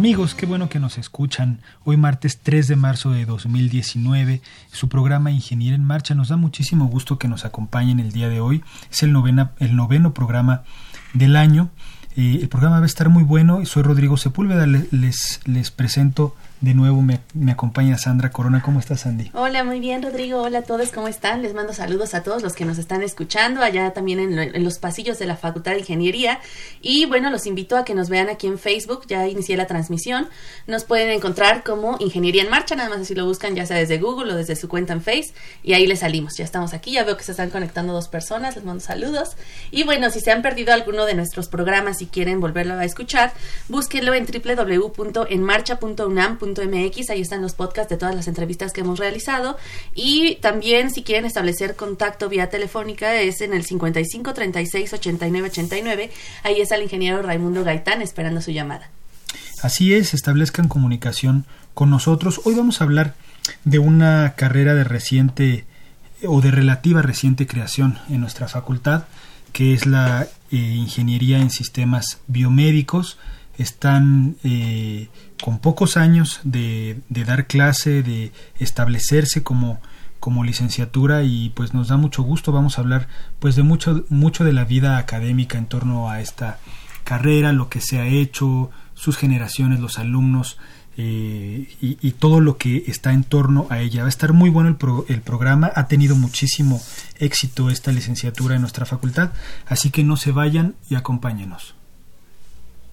Amigos, qué bueno que nos escuchan. Hoy martes 3 de marzo de 2019, su programa Ingeniería en Marcha. Nos da muchísimo gusto que nos acompañen el día de hoy. Es el, novena, el noveno programa del año. Eh, el programa va a estar muy bueno. Soy Rodrigo Sepúlveda. Les, les presento de nuevo me, acompaña Sandra Corona. ¿Cómo estás, Sandy? Hola, muy bien, Rodrigo. Hola a todos, ¿cómo están? Les mando saludos a todos los que nos están escuchando allá también en, los pasillos de la Facultad de Ingeniería. Y bueno, los invito a que nos vean aquí en Facebook. Ya inicié la transmisión. Nos pueden encontrar como Ingeniería en Marcha, nada más así lo buscan, ya sea desde Google o desde su cuenta en Face. Y ahí les salimos. Ya estamos aquí. Ya veo que se están conectando dos personas. Les mando saludos. Y bueno, si se han perdido alguno de nuestros programas y quieren volverlo a escuchar, búsquenlo en www.enmarcha.unam.com ahí están los podcasts de todas las entrevistas que hemos realizado y también si quieren establecer contacto vía telefónica es en el 55 36 89 89, ahí está el ingeniero Raimundo Gaitán esperando su llamada. Así es, establezcan comunicación con nosotros. Hoy vamos a hablar de una carrera de reciente o de relativa reciente creación en nuestra facultad, que es la eh, Ingeniería en Sistemas Biomédicos. Están eh, con pocos años de, dar clase, de establecerse como, licenciatura y pues nos da mucho gusto. Vamos a hablar pues de mucho mucho de la vida académica en torno a esta carrera lo que se ha hecho sus generaciones los alumnos eh, y, todo lo que está en torno a ella. Va a estar muy bueno el, el programa. Ha tenido muchísimo éxito esta licenciatura en nuestra facultad así que no se vayan y acompáñenos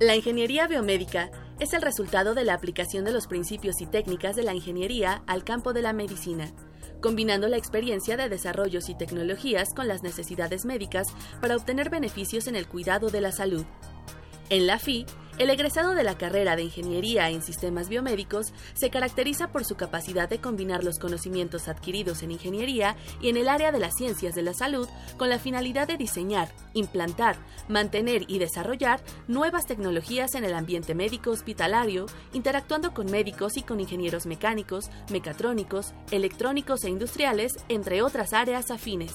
La ingeniería biomédica es el resultado de la aplicación de los principios y técnicas de la ingeniería al campo de la medicina, combinando la experiencia de desarrollos y tecnologías con las necesidades médicas para obtener beneficios en el cuidado de la salud. En la FI, el egresado de la carrera de Ingeniería en Sistemas Biomédicos se caracteriza por su capacidad de combinar los conocimientos adquiridos en ingeniería y en el área de las ciencias de la salud con la finalidad de diseñar, implantar, mantener y desarrollar nuevas tecnologías en el ambiente médico hospitalario, interactuando con médicos y con ingenieros mecánicos, mecatrónicos, electrónicos e industriales, entre otras áreas afines.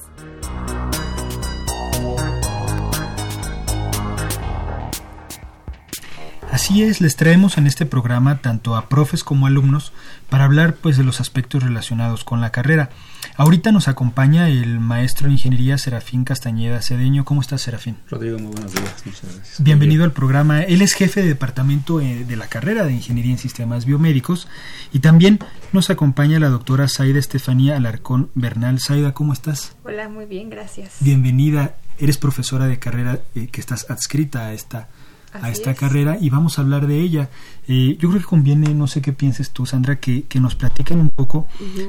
Así es, les traemos en este programa tanto a profes como alumnos para hablar pues de los aspectos relacionados con la carrera. Ahorita nos acompaña el maestro de ingeniería Serafín Castañeda Cedeño. ¿Cómo estás, Serafín? Rodrigo, muy buenos días, muchas gracias. Bienvenido al programa. Él es jefe de departamento eh, de la carrera de Ingeniería en Sistemas Biomédicos y también nos acompaña la doctora Zaida Estefanía Alarcón Bernal. Zaida, ¿cómo estás? Hola, muy bien, gracias. Bienvenida. Eres profesora de carrera eh, que estás adscrita a esta a esta carrera y vamos a hablar de ella. Eh, yo creo que conviene, no sé qué pienses tú, Sandra, que, que nos platiquen un poco,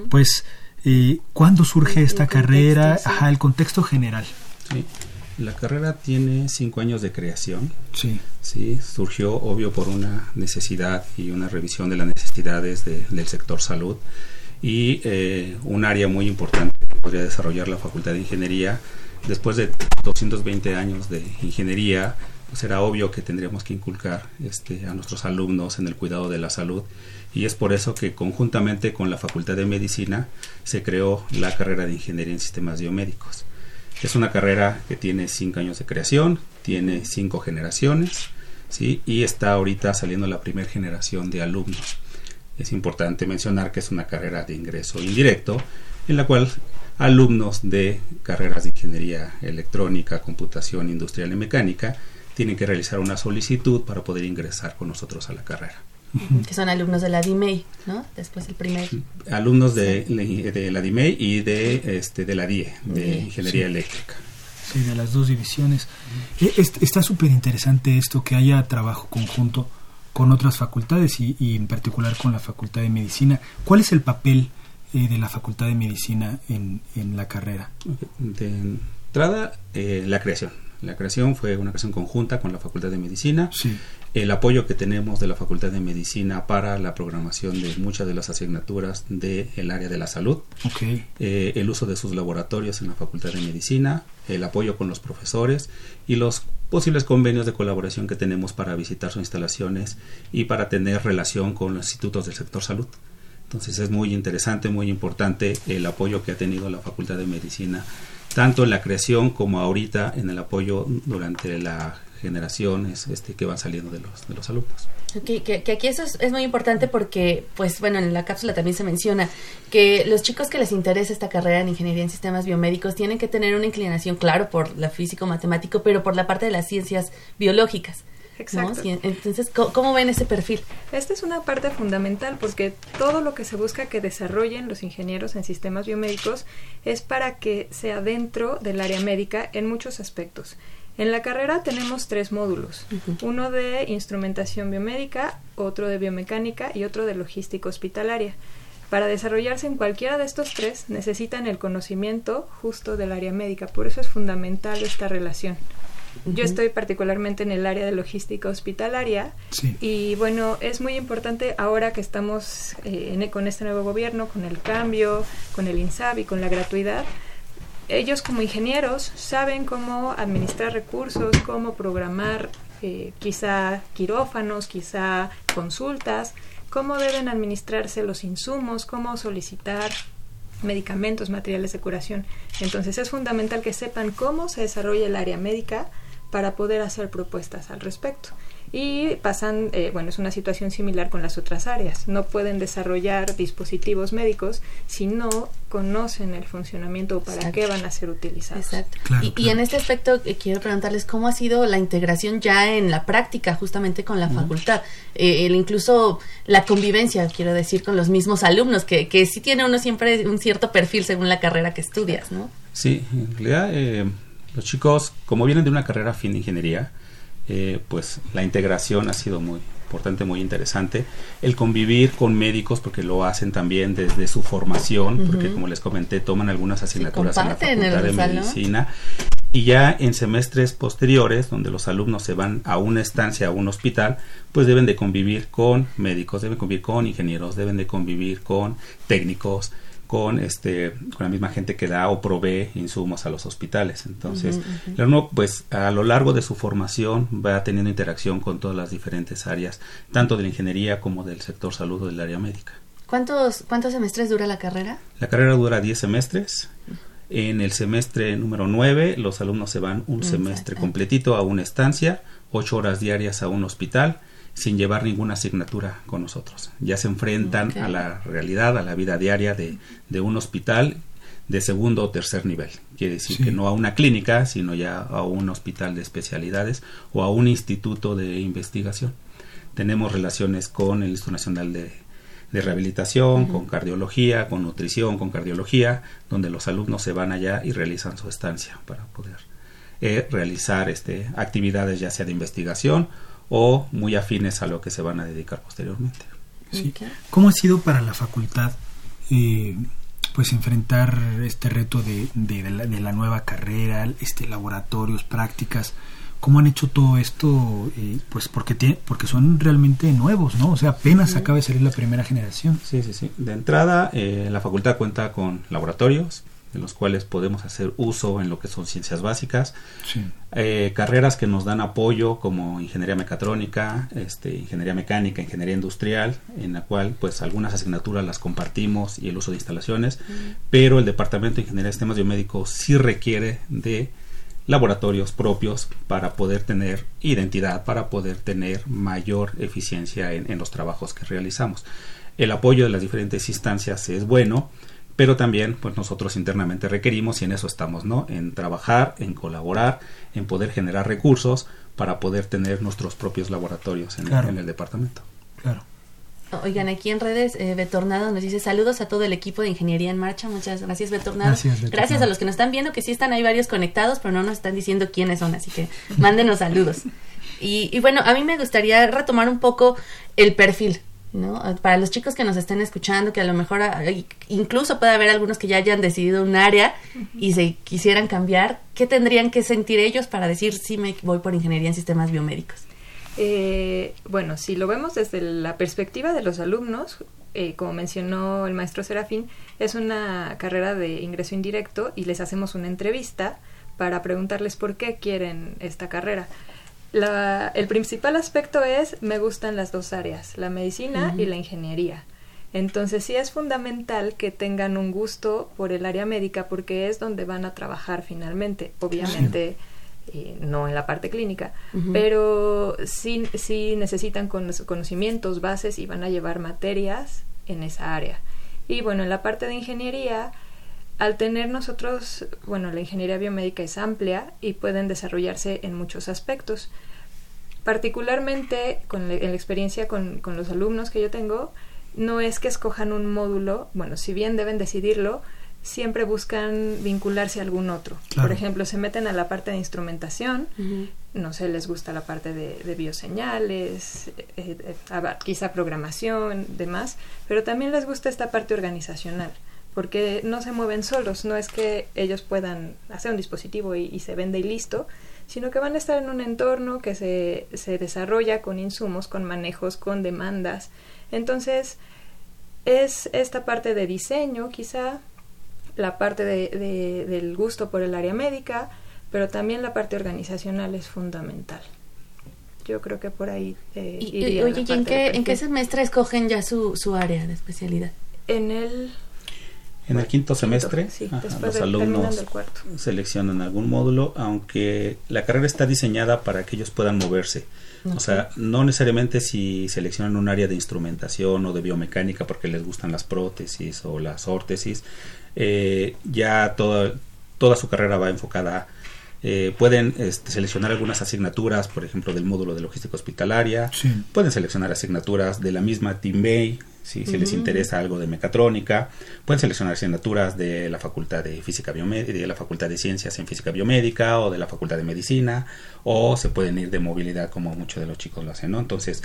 pues, eh, cuándo surge esta carrera, ajá, el contexto general. Sí. La carrera tiene cinco años de creación. Sí. Sí, surgió obvio por una necesidad y una revisión de las necesidades del sector salud y eh, un área muy importante que podría desarrollar la Facultad de Ingeniería después de 220 años de ingeniería pues era obvio que tendríamos que inculcar este, a nuestros alumnos en el cuidado de la salud y es por eso que conjuntamente con la Facultad de Medicina se creó la carrera de Ingeniería en Sistemas Biomédicos. Es una carrera que tiene cinco años de creación, tiene cinco generaciones, ¿sí? y está ahorita saliendo la primera generación de alumnos. Es importante mencionar que es una carrera de ingreso indirecto, en la cual alumnos de carreras de ingeniería electrónica, computación industrial y mecánica tienen que realizar una solicitud para poder ingresar con nosotros a la carrera. Que son alumnos de la DIMEI, ¿no? Después el primer. Alumnos de, de la DIMEI y de, este, de la DIE, de Ingeniería Eléctrica. Sí, de las dos divisiones. Eh, está súper interesante esto, que haya trabajo conjunto con otras facultades y, y, en particular con la Facultad de Medicina. ¿Cuál es el papel eh, de la Facultad de Medicina en, en la carrera? De entrada, eh, la creación. La creación fue una creación conjunta con la Facultad de Medicina. Sí. El apoyo que tenemos de la Facultad de Medicina para la programación de muchas de las asignaturas del área de la salud. Okay. Eh, el uso de sus laboratorios en la Facultad de Medicina. El apoyo con los profesores y los posibles convenios de colaboración que tenemos para visitar sus instalaciones y para tener relación con los institutos del sector salud. Entonces es muy interesante, muy importante el apoyo que ha tenido la Facultad de Medicina, tanto en la creación como ahorita en el apoyo durante la generaciones este, que van saliendo de los, de los alumnos. Okay, que, que, aquí eso es, es, muy importante porque, pues bueno, en la cápsula también se menciona que los chicos que les interesa esta carrera en ingeniería en sistemas biomédicos tienen que tener una inclinación, claro, por la físico-matemático, pero por la parte de las ciencias biológicas. Exacto. ¿no? Entonces, ¿cómo, ¿cómo, ven ese perfil? Esta es una parte fundamental porque todo lo que se busca que desarrollen los ingenieros en sistemas biomédicos es para que sea dentro del área médica en muchos aspectos. En la carrera tenemos tres módulos, uh -huh. uno de instrumentación biomédica, otro de biomecánica y otro de logística hospitalaria. Para desarrollarse en cualquiera de estos tres necesitan el conocimiento justo del área médica, por eso es fundamental esta relación. Uh -huh. Yo estoy particularmente en el área de logística hospitalaria sí. y bueno, es muy importante ahora que estamos eh, en, con este nuevo gobierno, con el cambio, con el INSAB y con la gratuidad, ellos como ingenieros saben cómo administrar recursos, cómo programar eh, quizá quirófanos, quizá consultas, cómo deben administrarse los insumos, cómo solicitar medicamentos, materiales de curación. Entonces es fundamental que sepan cómo se desarrolla el área médica para poder hacer propuestas al respecto. Y pasan, eh, bueno, es una situación similar con las otras áreas. No pueden desarrollar dispositivos médicos si no conocen el funcionamiento o para Exacto. qué van a ser utilizados. Exacto. Claro, y, claro. y, en este aspecto eh, quiero preguntarles cómo ha sido la integración ya en la práctica, justamente con la facultad. Eh, el, incluso la convivencia, quiero decir, con los mismos alumnos, que, que sí tiene uno siempre un cierto perfil según la carrera que estudias, ¿no? Sí, en realidad eh, los chicos, como vienen de una carrera fin de ingeniería, eh, pues la integración ha sido muy importante, muy interesante. El convivir con médicos, porque lo hacen también desde su formación, uh -huh. porque como les comenté, toman algunas asignaturas en la Facultad de salón. Medicina. Y ya en semestres posteriores, donde los alumnos se van a una estancia, a un hospital, pues deben de convivir con médicos, deben convivir con ingenieros, deben de convivir con técnicos, con este con la misma gente que da o provee insumos a los hospitales entonces uh -huh, uh -huh. uno pues a lo largo de su formación va teniendo interacción con todas las diferentes áreas tanto de la ingeniería como del sector salud o del área médica ¿cuántos cuántos semestres dura la carrera? la carrera dura 10 semestres en el semestre número 9 los alumnos se van un semestre completito a una estancia ocho horas diarias a un hospital sin llevar ninguna asignatura con nosotros. Ya se enfrentan okay. a la realidad, a la vida diaria de, de, un hospital de segundo o tercer nivel. Quiere decir sí. que no a una clínica, sino ya a un hospital de especialidades o a un instituto de investigación. Tenemos relaciones con el Instituto Nacional de, de Rehabilitación, uh -huh. con cardiología, con nutrición, con cardiología, donde los alumnos se van allá y realizan su estancia para poder eh, realizar este, actividades ya sea de investigación o muy afines a lo que se van a dedicar posteriormente. Sí. Okay. ¿Cómo ha sido para la facultad eh, pues enfrentar este reto de, de, de, la, de, la, nueva carrera, este laboratorios, prácticas? ¿Cómo han hecho todo esto? Eh, pues porque tiene, porque son realmente nuevos, ¿no? O sea, apenas sí. acaba de salir la primera generación. Sí, sí, sí. De entrada, eh, la facultad cuenta con laboratorios, de los cuales podemos hacer uso en lo que son ciencias básicas, eh, carreras que nos dan apoyo como ingeniería mecatrónica, este, ingeniería mecánica, ingeniería industrial, en la cual pues algunas asignaturas las compartimos y el uso de instalaciones, pero el departamento de ingeniería de sistemas biomédicos sí requiere de laboratorios propios para poder tener identidad, para poder tener mayor eficiencia en, los trabajos que realizamos. El apoyo de las diferentes instancias es bueno, pero también pues nosotros internamente requerimos y en eso estamos, ¿no? En trabajar, en colaborar, en poder generar recursos para poder tener nuestros propios laboratorios en, el, en el departamento. Claro. Oigan, aquí en redes, eh, Betornado nos dice saludos a todo el equipo de Ingeniería en Marcha. Muchas gracias, Betornado. Gracias, gracias a los que nos están viendo, que sí están ahí varios conectados, pero no nos están diciendo quiénes son, así que mándenos saludos. Y, y bueno, a mí me gustaría retomar un poco el perfil, ¿no? Para los chicos que nos estén escuchando, que a lo mejor ah, incluso puede haber algunos que ya hayan decidido un área y se quisieran cambiar, ¿qué tendrían que sentir ellos para decir sí me voy por ingeniería en sistemas biomédicos? Eh, bueno, si lo vemos desde la perspectiva de los alumnos, eh, como mencionó el maestro Serafín, es una carrera de ingreso indirecto y les hacemos una entrevista para preguntarles por qué quieren esta carrera. El principal aspecto es, me gustan las dos áreas, la medicina y la ingeniería. Entonces sí es fundamental que tengan un gusto por el área médica porque es donde van a trabajar finalmente. Obviamente no en la parte clínica, pero sí, sí necesitan conocimientos, bases y van a llevar materias en esa área. Y bueno, en la parte de ingeniería, al tener nosotros, bueno, la ingeniería biomédica es amplia y pueden desarrollarse en muchos aspectos. Particularmente con la, en la experiencia con, con los alumnos que yo tengo, no es que escojan un módulo, bueno, si bien deben decidirlo, siempre buscan vincularse a algún otro. Por ejemplo, se meten a la parte de instrumentación, no sé, les gusta la parte de, bioseñales, eh, eh, quizá programación, demás, pero también les gusta esta parte organizacional, porque no se mueven solos, no es que ellos puedan hacer un dispositivo y, se vende y listo, sino que van a estar en un entorno que se, se desarrolla con insumos, con manejos, con demandas. Entonces, es esta parte de diseño, quizá, la parte de, del gusto por el área médica, pero también la parte organizacional es fundamental. Yo creo que por ahí... Eh, y, oye, en qué, en qué semestre escogen ya su, su área de especialidad? En el en el quinto semestre, los alumnos seleccionan algún módulo, aunque la carrera está diseñada para que ellos puedan moverse. O sea, no necesariamente si seleccionan un área de instrumentación o de biomecánica porque les gustan las prótesis o las órtesis, eh, ya toda, toda su carrera va enfocada eh, pueden este, seleccionar algunas asignaturas, por ejemplo, del módulo de logística hospitalaria. Pueden seleccionar asignaturas de la misma Team Bay, si, les interesa algo de mecatrónica. Pueden seleccionar asignaturas de la Facultad de Física Biomédica, de la Facultad de Ciencias en Física Biomédica o de la Facultad de Medicina, o se pueden ir de movilidad como muchos de los chicos lo hacen, ¿no? Entonces,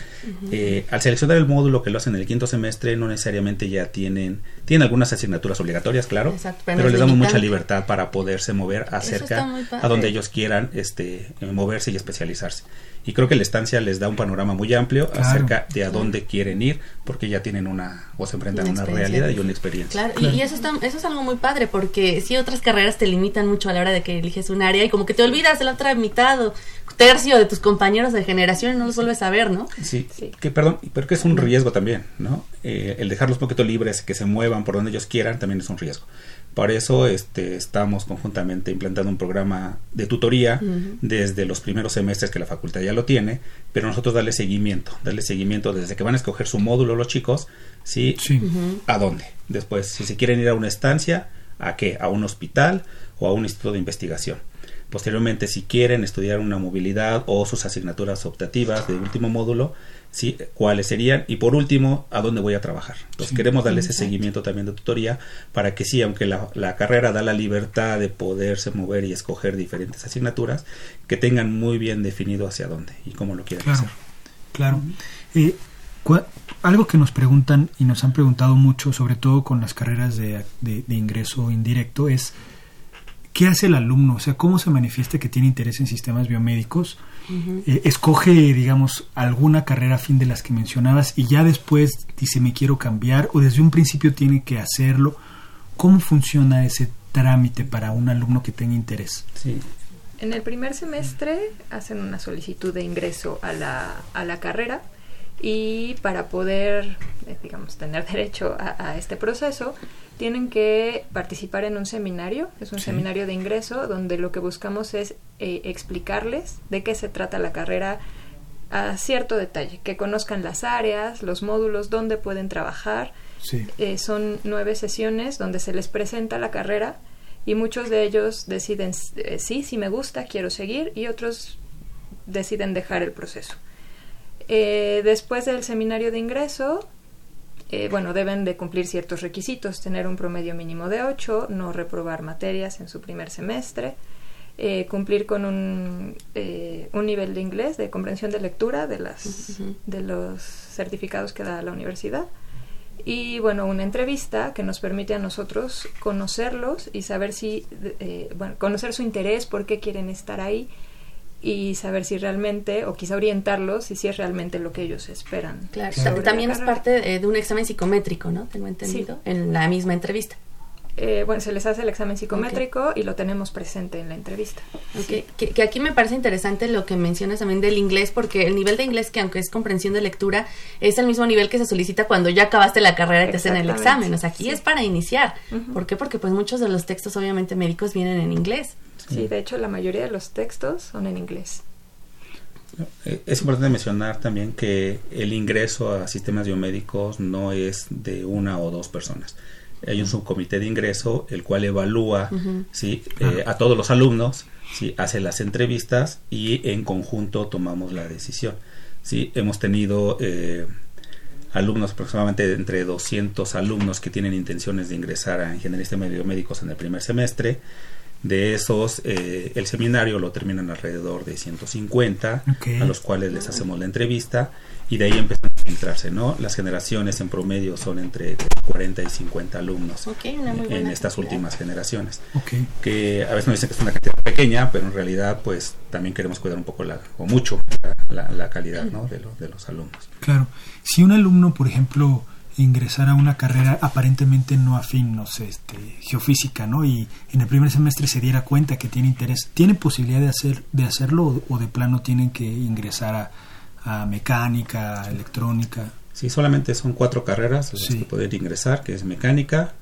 eh, al seleccionar el módulo que lo hacen en el quinto semestre, no necesariamente ya tienen, tienen algunas asignaturas obligatorias, claro, pero, les damos mucha libertad para poderse mover acerca a donde ellos quieran este, moverse y especializarse y creo que la estancia les da un panorama muy amplio acerca de a dónde quieren ir porque ya tienen una o se enfrentan a una realidad y una experiencia. Claro, Y, eso, está, eso es algo muy padre porque si otras carreras te limitan mucho a la hora de que eliges un área y como que te olvidas de la otra mitad o tercio de tus compañeros de generación y no los vuelves a ver, ¿no? Sí, que perdón, pero que es un riesgo también, ¿no? Eh, el dejarlos un poquito libres, que se muevan por donde ellos quieran, también es un riesgo. Por eso este, estamos conjuntamente implantando un programa de tutoría desde los primeros semestres que la facultad ya lo tiene, pero nosotros darle seguimiento, darle seguimiento desde que van a escoger su módulo los chicos, ¿sí? ¿A dónde? Después, si se quieren ir a una estancia, ¿a qué? ¿A un hospital o a un instituto de investigación? Posteriormente, si quieren estudiar una movilidad o sus asignaturas optativas de último módulo, ¿sí? cuáles serían y por último a dónde voy a trabajar. Entonces queremos darle ese seguimiento también de tutoría para que sí, aunque la, la, carrera da la libertad de poderse mover y escoger diferentes asignaturas, que tengan muy bien definido hacia dónde y cómo lo quieren hacer. Claro. Eh, algo que nos preguntan y nos han preguntado mucho, sobre todo con las carreras de, de ingreso indirecto, es ¿qué hace el alumno? O sea, ¿cómo se manifiesta que tiene interés en sistemas biomédicos? Eh, escoge, digamos, alguna carrera fin de las que mencionabas y ya después dice me quiero cambiar o desde un principio tiene que hacerlo. ¿Cómo funciona ese trámite para un alumno que tenga interés? Sí. En el primer semestre hacen una solicitud de ingreso a la, a la carrera y para poder, eh, digamos, tener derecho a, este proceso, tienen que participar en un seminario, es un seminario de ingreso donde lo que buscamos es eh, explicarles de qué se trata la carrera a cierto detalle, que conozcan las áreas, los módulos, dónde pueden trabajar. Eh, son nueve sesiones donde se les presenta la carrera y muchos de ellos deciden sí, sí me gusta, quiero seguir y otros deciden dejar el proceso. Eh, después del seminario de ingreso, eh, bueno, deben de cumplir ciertos requisitos, tener un promedio mínimo de 8, no reprobar materias en su primer semestre, eh, cumplir con un, un, nivel de inglés, de comprensión de lectura de, las, de los certificados que da la universidad. Y bueno, una entrevista que nos permite a nosotros conocerlos y saber si, bueno, conocer su interés, por qué quieren estar ahí y saber si realmente, o quizá orientarlos y si es realmente lo que ellos esperan. Claro, también es parte de, un examen psicométrico, ¿no? Tengo entendido, en la misma entrevista. Eh, bueno, se les hace el examen psicométrico y lo tenemos presente en la entrevista. Okay. Que, aquí me parece interesante lo que mencionas también del inglés, porque el nivel de inglés, que aunque es comprensión de lectura, es el mismo nivel que se solicita cuando ya acabaste la carrera y te hacen el examen. O sea, aquí es para iniciar. ¿Por qué? Porque pues muchos de los textos, obviamente, médicos vienen en inglés. Sí, de hecho la mayoría de los textos son en inglés. Eh, es importante mencionar también que el ingreso a sistemas biomédicos no es de una o dos personas. Hay un subcomité de ingreso el cual evalúa ¿sí? Eh, a todos los alumnos, ¿sí? hace las entrevistas y en conjunto tomamos la decisión. ¿sí? Hemos tenido eh, alumnos, aproximadamente entre 200 alumnos que tienen intenciones de ingresar a ingeniería de biomédicos en el primer semestre. De esos, eh, el seminario lo terminan alrededor de 150, a los cuales les hacemos la entrevista y de ahí empiezan a filtrarse, ¿no? Las generaciones en promedio son entre 40 y 50 alumnos en estas últimas generaciones. Que a veces nos dicen que es una cantidad pequeña, pero en realidad, pues también queremos cuidar un poco la, o mucho la, calidad, ¿no? De, de los alumnos. Claro. Si un alumno, por ejemplo, ingresar a una carrera aparentemente no afín, no sé, este, geofísica, ¿no? Y en el primer semestre se diera cuenta que tiene interés, ¿tiene posibilidad de hacer de hacerlo o, de plano tienen que ingresar a, mecánica, electrónica? Sí, solamente son cuatro carreras las que poder ingresar, que es mecánica,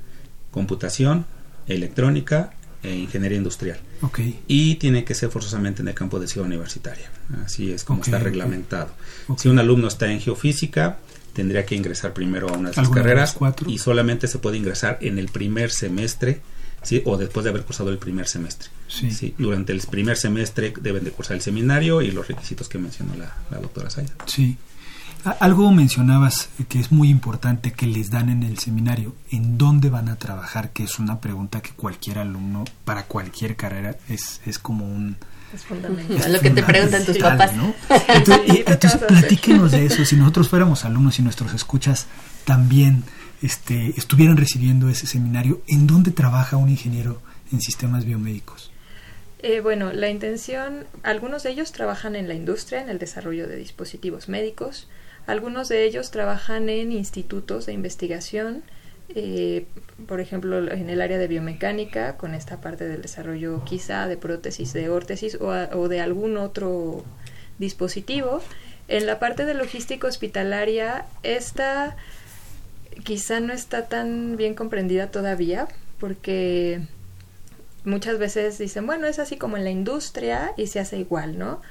computación, electrónica e ingeniería industrial. Okay. Y tiene que ser forzosamente en el campo de ciudad universitaria. Así es como está reglamentado. Si un alumno está en geofísica, tendría que ingresar primero a una de las carreras y solamente se puede ingresar en el primer semestre ¿sí? o después de haber cursado el primer semestre. Sí. Durante el primer semestre deben de cursar el seminario y los requisitos que mencionó la, doctora Sayas. Sí. Algo mencionabas que es muy importante que les dan en el seminario, ¿en dónde van a trabajar? Que es una pregunta que cualquier alumno, para cualquier carrera, es, es como un, es fundamental. lo que te preguntan tus papás. Entonces, platíquenos de eso. Si nosotros fuéramos alumnos y nuestros escuchas también este, estuvieran recibiendo ese seminario, ¿en dónde trabaja un ingeniero en sistemas biomédicos? Eh, bueno, la intención, algunos de ellos trabajan en la industria, en el desarrollo de dispositivos médicos, algunos de ellos trabajan en institutos de investigación, eh, por ejemplo, en el área de biomecánica, con esta parte del desarrollo quizá de prótesis, de órtesis o, de algún otro dispositivo. En la parte de logística hospitalaria, esta quizá no está tan bien comprendida todavía, porque muchas veces dicen, bueno, es así como en la industria y se hace igual, ¿no?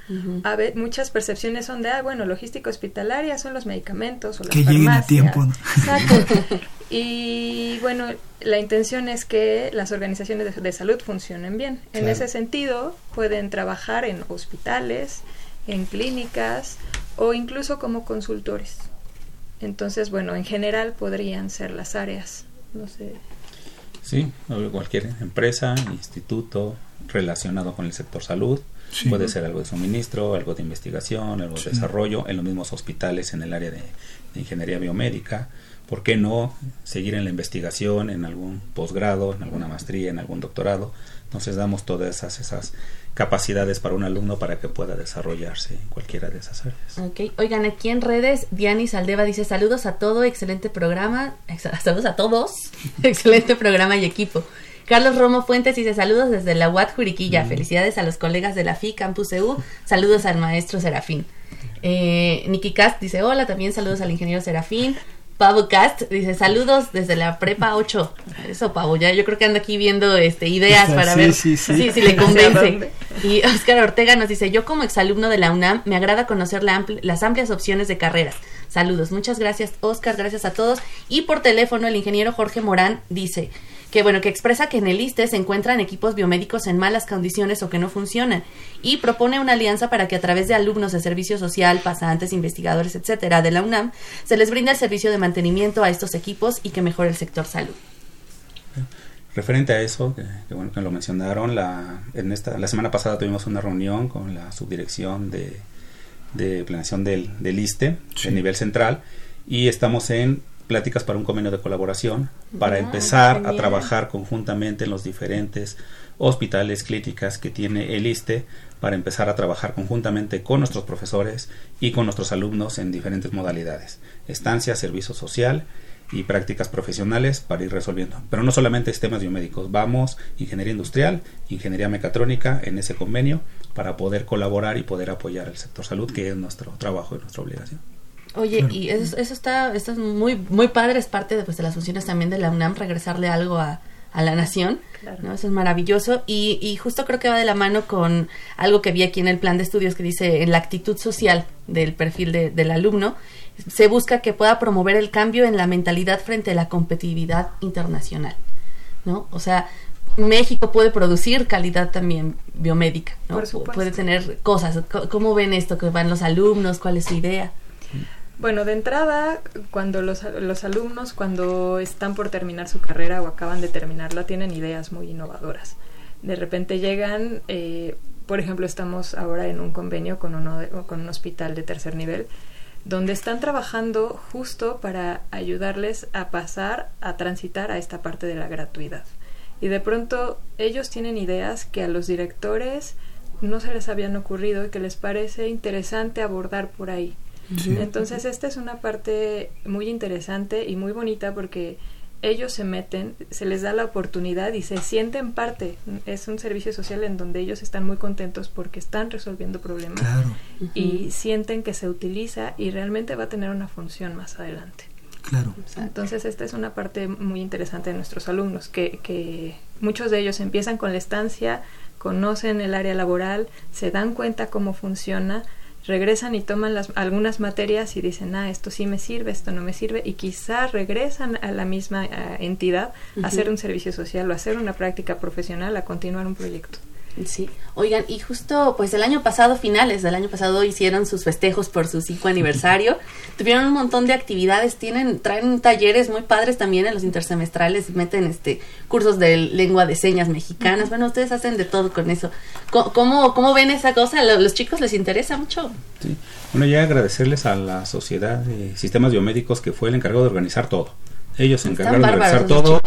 A ver, muchas percepciones son de, ah, bueno, logística hospitalaria son los medicamentos o las que lleguen a tiempo. Exacto. y bueno, la intención es que las organizaciones de, salud funcionen bien. En ese sentido, pueden trabajar en hospitales, en clínicas o incluso como consultores. Entonces, bueno, en general podrían ser las áreas. No sé. Sí, cualquier empresa, instituto relacionado con el sector salud. Puede ser algo de suministro, algo de investigación, algo de desarrollo, en los mismos hospitales en el área de, ingeniería biomédica. ¿Por qué no seguir en la investigación, en algún posgrado, en alguna maestría, en algún doctorado? Entonces damos todas esas, esas capacidades para un alumno para que pueda desarrollarse en cualquiera de esas áreas. Ok, oigan, aquí en redes, Diani Saldeva dice saludos a todo, excelente programa, saludos a todos, excelente programa y equipo. Carlos Romo Fuentes dice saludos desde la UAT Juriquilla. Felicidades a los colegas de la FI Campus EU. Saludos al maestro Serafín. Eh, Nikki Cast dice hola, también saludos al ingeniero Serafín. Pavo Cast dice saludos desde la prepa 8. Eso, Pavo, ya yo creo que anda aquí viendo este ideas para ver si le convence. Y Oscar Ortega nos dice, yo como exalumno de la UNAM me agrada conocer las amplias opciones de carreras. Saludos, muchas gracias Oscar, gracias a todos. Y por teléfono el ingeniero Jorge Morán dice, que bueno, que expresa que en el ISTE se encuentran equipos biomédicos en malas condiciones o que no funcionan y propone una alianza para que a través de alumnos de servicio social, pasantes, investigadores, etcétera, de la UNAM, se les brinde el servicio de mantenimiento a estos equipos y que mejore el sector salud. Referente a eso, que, bueno que lo mencionaron, la, en esta, la semana pasada tuvimos una reunión con la subdirección de, de planeación del, del ISTE, a nivel central, y estamos en pláticas para un convenio de colaboración para empezar a trabajar conjuntamente en los diferentes hospitales, clínicas que tiene el ISTE para empezar a trabajar conjuntamente con nuestros profesores y con nuestros alumnos en diferentes modalidades, estancia, servicio social y prácticas profesionales para ir resolviendo. Pero no solamente sistemas biomédicos, vamos ingeniería industrial, ingeniería mecatrónica en ese convenio para poder colaborar y poder apoyar al sector salud, que es nuestro trabajo y nuestra obligación. Oye, y eso, eso está, muy, muy padre, es parte de, pues, de las funciones también de la UNAM, regresarle algo a, a la nación, ¿no? Eso es maravilloso y, y justo creo que va de la mano con algo que vi aquí en el plan de estudios que dice en la actitud social del perfil de, del alumno, se busca que pueda promover el cambio en la mentalidad frente a la competitividad internacional, ¿no? O sea, México puede producir calidad también biomédica, ¿no? Puede tener cosas. ¿Cómo ven esto? ¿Que van los alumnos? ¿Cuál es su idea? Bueno, de entrada, cuando los, los, alumnos, cuando están por terminar su carrera o acaban de terminarla, tienen ideas muy innovadoras. De repente llegan, eh, por ejemplo, estamos ahora en un convenio con, uno con un hospital de tercer nivel, donde están trabajando justo para ayudarles a pasar, a transitar a esta parte de la gratuidad. Y de pronto ellos tienen ideas que a los directores no se les habían ocurrido y que les parece interesante abordar por ahí. Entonces, esta es una parte muy interesante y muy bonita porque ellos se meten, se les da la oportunidad y se sienten parte. Es un servicio social en donde ellos están muy contentos porque están resolviendo problemas y sienten que se utiliza y realmente va a tener una función más adelante. Claro. Entonces, esta es una parte muy interesante de nuestros alumnos, que, que muchos de ellos empiezan con la estancia, conocen el área laboral, se dan cuenta cómo funciona, regresan y toman las, algunas materias y dicen, ah, esto sí me sirve, esto no me sirve, y quizás regresan a la misma eh, entidad a hacer un servicio social o a hacer una práctica profesional, a continuar un proyecto. Sí, oigan, y justo pues el año pasado, finales del año pasado, hicieron sus festejos por su cinco aniversario. Tuvieron un montón de actividades, tienen, traen talleres muy padres también en los intersemestrales, meten este cursos de lengua de señas mexicanas. Bueno, ustedes hacen de todo con eso. ¿Cómo, cómo ven esa cosa? ¿Los chicos les interesa mucho? Sí, bueno, ya agradecerles a la Sociedad de Sistemas Biomédicos que fue el encargado de organizar todo ellos se encargaron de realizar todo,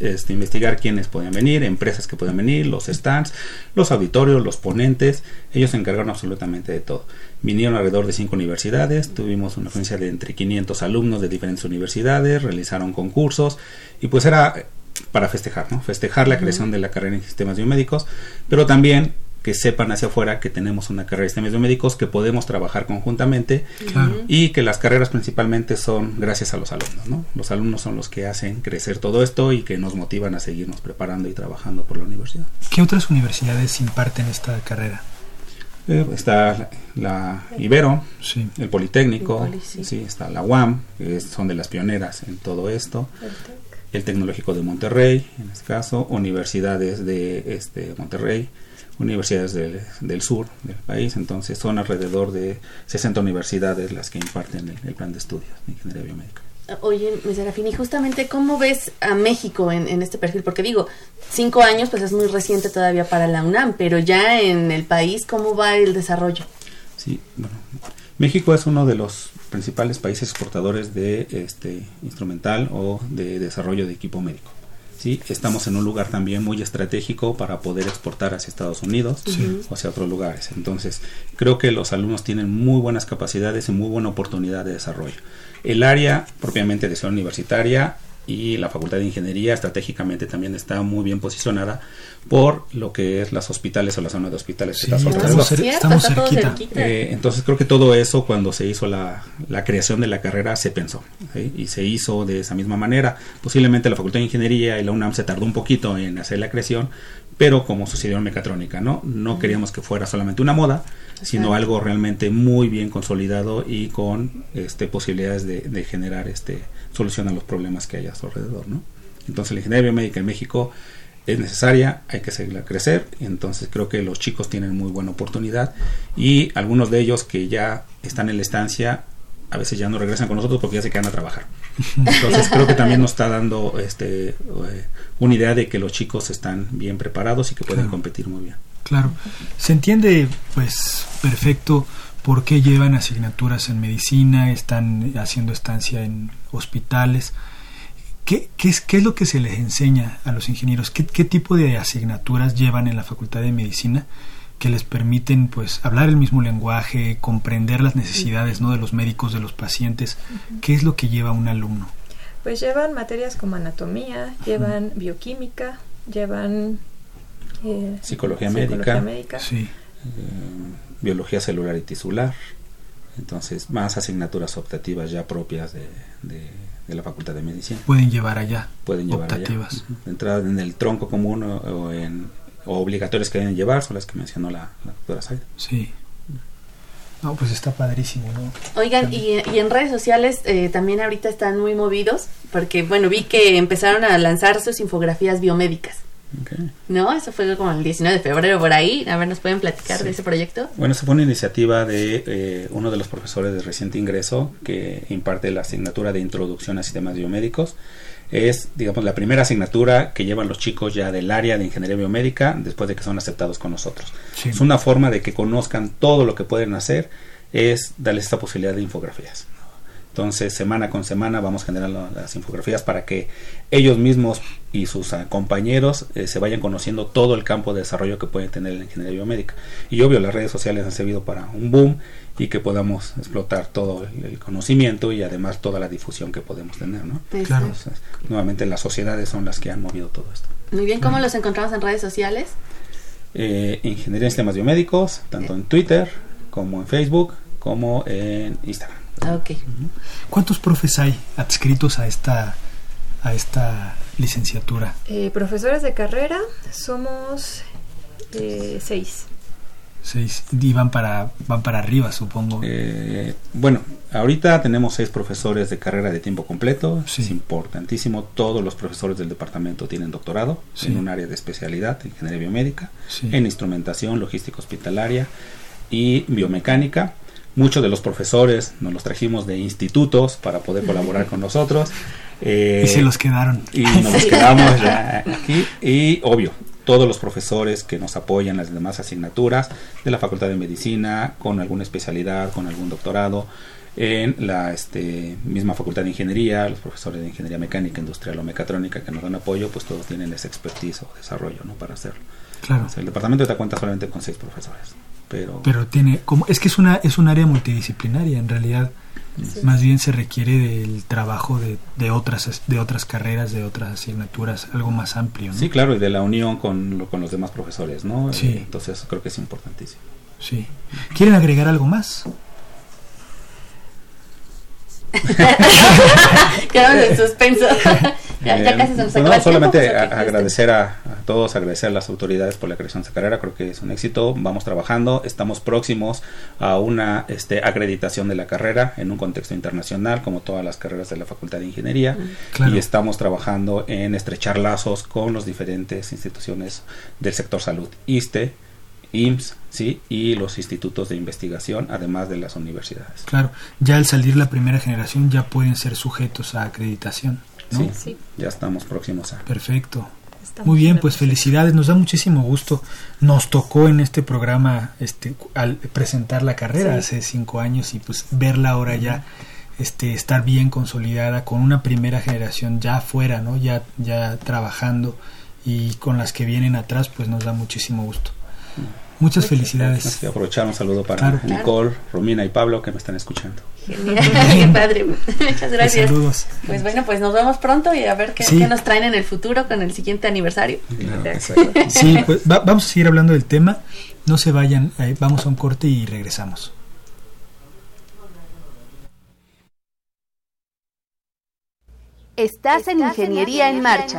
este, investigar quiénes podían venir, empresas que podían venir, los stands, los auditorios, los ponentes. Ellos se encargaron absolutamente de todo. Vinieron alrededor de cinco universidades, tuvimos una frecuencia de entre 500 alumnos de diferentes universidades, realizaron concursos y pues era para festejar, ¿no? Festejar la creación de la carrera en sistemas biomédicos, pero también que sepan hacia afuera que tenemos una carrera de sistemas biomédicos, que podemos trabajar conjuntamente y que las carreras principalmente son gracias a los alumnos. ¿no? Los alumnos son los que hacen crecer todo esto y que nos motivan a seguirnos preparando y trabajando por la universidad. ¿Qué otras universidades imparten esta carrera? Eh, está la Ibero, el Politécnico, sí, está la UAM, que son de las pioneras en todo esto, el Tecnológico de Monterrey, en este caso, universidades de este Monterrey, universidades del, sur del país, entonces son alrededor de 60 universidades las que imparten el, plan de estudios de ingeniería biomédica. Oye, Serafín, y justamente, ¿cómo ves a México en, este perfil? Porque digo, cinco años, pues es muy reciente todavía para la UNAM, pero ya en el país, ¿cómo va el desarrollo? Sí, bueno, México es uno de los principales países exportadores de este instrumental o de desarrollo de equipo médico. ¿Sí? Estamos en un lugar también muy estratégico para poder exportar hacia Estados Unidos o hacia otros lugares. Entonces, creo que los alumnos tienen muy buenas capacidades y muy buena oportunidad de desarrollo. El área propiamente de ciudad universitaria y la Facultad de Ingeniería estratégicamente también está muy bien posicionada por lo que es las hospitales o la zona de hospitales. Sí, que está sobre estamos, cer- estamos cerquita. Eh, entonces creo que todo eso cuando se hizo la, la creación de la carrera se pensó ¿sí? y se hizo de esa misma manera. Posiblemente la Facultad de Ingeniería y la UNAM se tardó un poquito en hacer la creación, pero como sucedió en mecatrónica, ¿no? No queríamos que fuera solamente una moda, sino algo realmente muy bien consolidado y con este, posibilidades de, de generar este, solución a los problemas que hay a su alrededor, ¿no? Entonces la ingeniería biomédica en México es necesaria, hay que seguirla crecer, entonces creo que los chicos tienen muy buena oportunidad y algunos de ellos que ya están en la estancia a veces ya no regresan con nosotros porque ya se quedan a trabajar. Entonces creo que también nos está dando este eh, una idea de que los chicos están bien preparados y que pueden Claro. competir muy bien. Claro. Se entiende, pues, perfecto por qué llevan asignaturas en medicina, están haciendo estancia en hospitales. ¿Qué, qué es, qué es lo que se les enseña a los ingenieros? ¿Qué, qué tipo de asignaturas llevan en la Facultad de Medicina que les permiten, pues, hablar el mismo lenguaje, comprender las necesidades, ¿no? de los médicos, de los pacientes? ¿Qué es lo que lleva un alumno? Pues llevan materias como anatomía, llevan bioquímica, llevan eh, Psicología psicología médica. médica. Sí. Eh, biología celular y tisular. Entonces, más asignaturas optativas ya propias de, de- de la Facultad de Medicina. Pueden llevar allá. Pueden llevar allá. Optativas. Ujú. De entrada en el tronco común o, o en o obligatorias que deben llevar son las que mencionó la, la doctora Zaida. Sí. No, pues está padrísimo, ¿no? Oigan, y, y en redes sociales eh, también ahorita están muy movidos, porque bueno, vi que empezaron a lanzar sus infografías biomédicas, ¿no? Eso fue como el 19 de febrero por ahí. A ver, ¿nos pueden platicar Sí. de ese proyecto? Bueno, esa fue una iniciativa de eh, uno de los profesores de reciente ingreso que imparte la asignatura de introducción a sistemas biomédicos. Es, digamos, la primera asignatura que llevan los chicos ya del área de ingeniería biomédica después de que son aceptados con nosotros. Sí. Es una forma de que conozcan todo lo que pueden hacer, es darles esta posibilidad de infografías. Entonces, semana con semana vamos generando las infografías para que ellos mismos y sus ah, compañeros eh, se vayan conociendo todo el campo de desarrollo que pueden tener la ingeniería biomédica. Y obvio, las redes sociales han servido para un boom y que podamos explotar todo el, conocimiento y además toda la difusión que podemos tener, ¿no? Claro. Entonces, nuevamente las sociedades son las que han movido todo esto. Muy bien, ¿cómo los encontramos en redes sociales? Eh, ingeniería en sistemas biomédicos, tanto en Twitter como en Facebook como en Instagram. Ok. ¿Cuántos profes hay adscritos a esta a esta licenciatura? Eh, profesores de carrera somos eh, seis. Seis y van para van para arriba, supongo. Eh, bueno, ahorita tenemos seis profesores de carrera de tiempo completo. Sí. Es importantísimo. Todos los profesores del departamento tienen doctorado Sí. en un área de especialidad, en ingeniería biomédica, Sí. en instrumentación, logística hospitalaria y biomecánica. Muchos de los profesores nos los trajimos de institutos para poder colaborar con nosotros. Eh, y se los quedaron. y nos los quedamos ya aquí. Y obvio, todos los profesores que nos apoyan las demás asignaturas de la Facultad de Medicina, con alguna especialidad, con algún doctorado, en la este, misma Facultad de Ingeniería, los profesores de Ingeniería Mecánica, Industrial o Mecatrónica que nos dan apoyo, pues todos tienen esa expertise o desarrollo ¿no? para hacerlo. Claro. O sea, el departamento te cuenta solamente con seis profesores. Pero, Pero tiene como es que es una es un área multidisciplinaria en realidad. Más bien se requiere del trabajo de, de otras as- de otras carreras, de otras asignaturas, algo más amplio, ¿no? sí, claro, y de la unión con, lo- con los demás profesores, ¿no? Sí. Eh, entonces creo que es importantísimo. Sí. ¿Quieren agregar algo más? Quedamos en suspenso. ya, ya casi se nos no, tiempo, solamente pues, ok, a- este. agradecer a, a todos, agradecer a las autoridades por la creación de esta carrera, creo que es un éxito, vamos trabajando, estamos próximos a una este, acreditación de la carrera en un contexto internacional, como todas las carreras de la Facultad de Ingeniería, Claro. y estamos trabajando en estrechar lazos con las diferentes instituciones del sector salud, ISTE, IMSS, ¿sí? y los institutos de investigación, además de las universidades. Claro, ya al salir la primera generación ya pueden ser sujetos a acreditación, ¿no? Sí, Sí. ya estamos próximos a... Perfecto. Estamos Muy bien, pues felicidades, nos da muchísimo gusto. Nos tocó en este programa este al presentar la carrera Sí. hace cinco años y pues verla ahora ya este estar bien consolidada con una primera generación ya afuera, ¿no? Ya ya trabajando y con las que vienen atrás, pues nos da muchísimo gusto. Muchas felicidades. Voy aprovechar un saludo para Nicole, Romina y Pablo que me están escuchando. Genial, padre. Muchas gracias. Saludos. Pues bueno, pues nos vemos pronto y a ver qué, nos traen en el futuro con el siguiente aniversario. sí, pues vamos a seguir hablando del tema. No se vayan, eh, vamos a un corte y regresamos. Estás, en Ingeniería, en, marcha.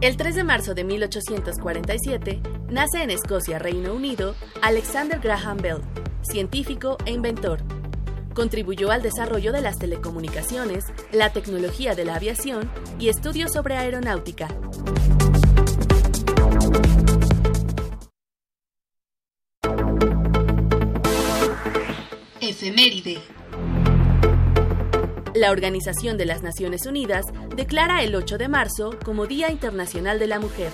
El 3 de marzo de 1847 nace en Escocia, Reino Unido, Alexander Graham Bell, científico e inventor. Contribuyó al desarrollo de las telecomunicaciones, la tecnología de la aviación y estudios sobre aeronáutica. Efeméride. La Organización de las Naciones Unidas declara el 8 de marzo como Día Internacional de la Mujer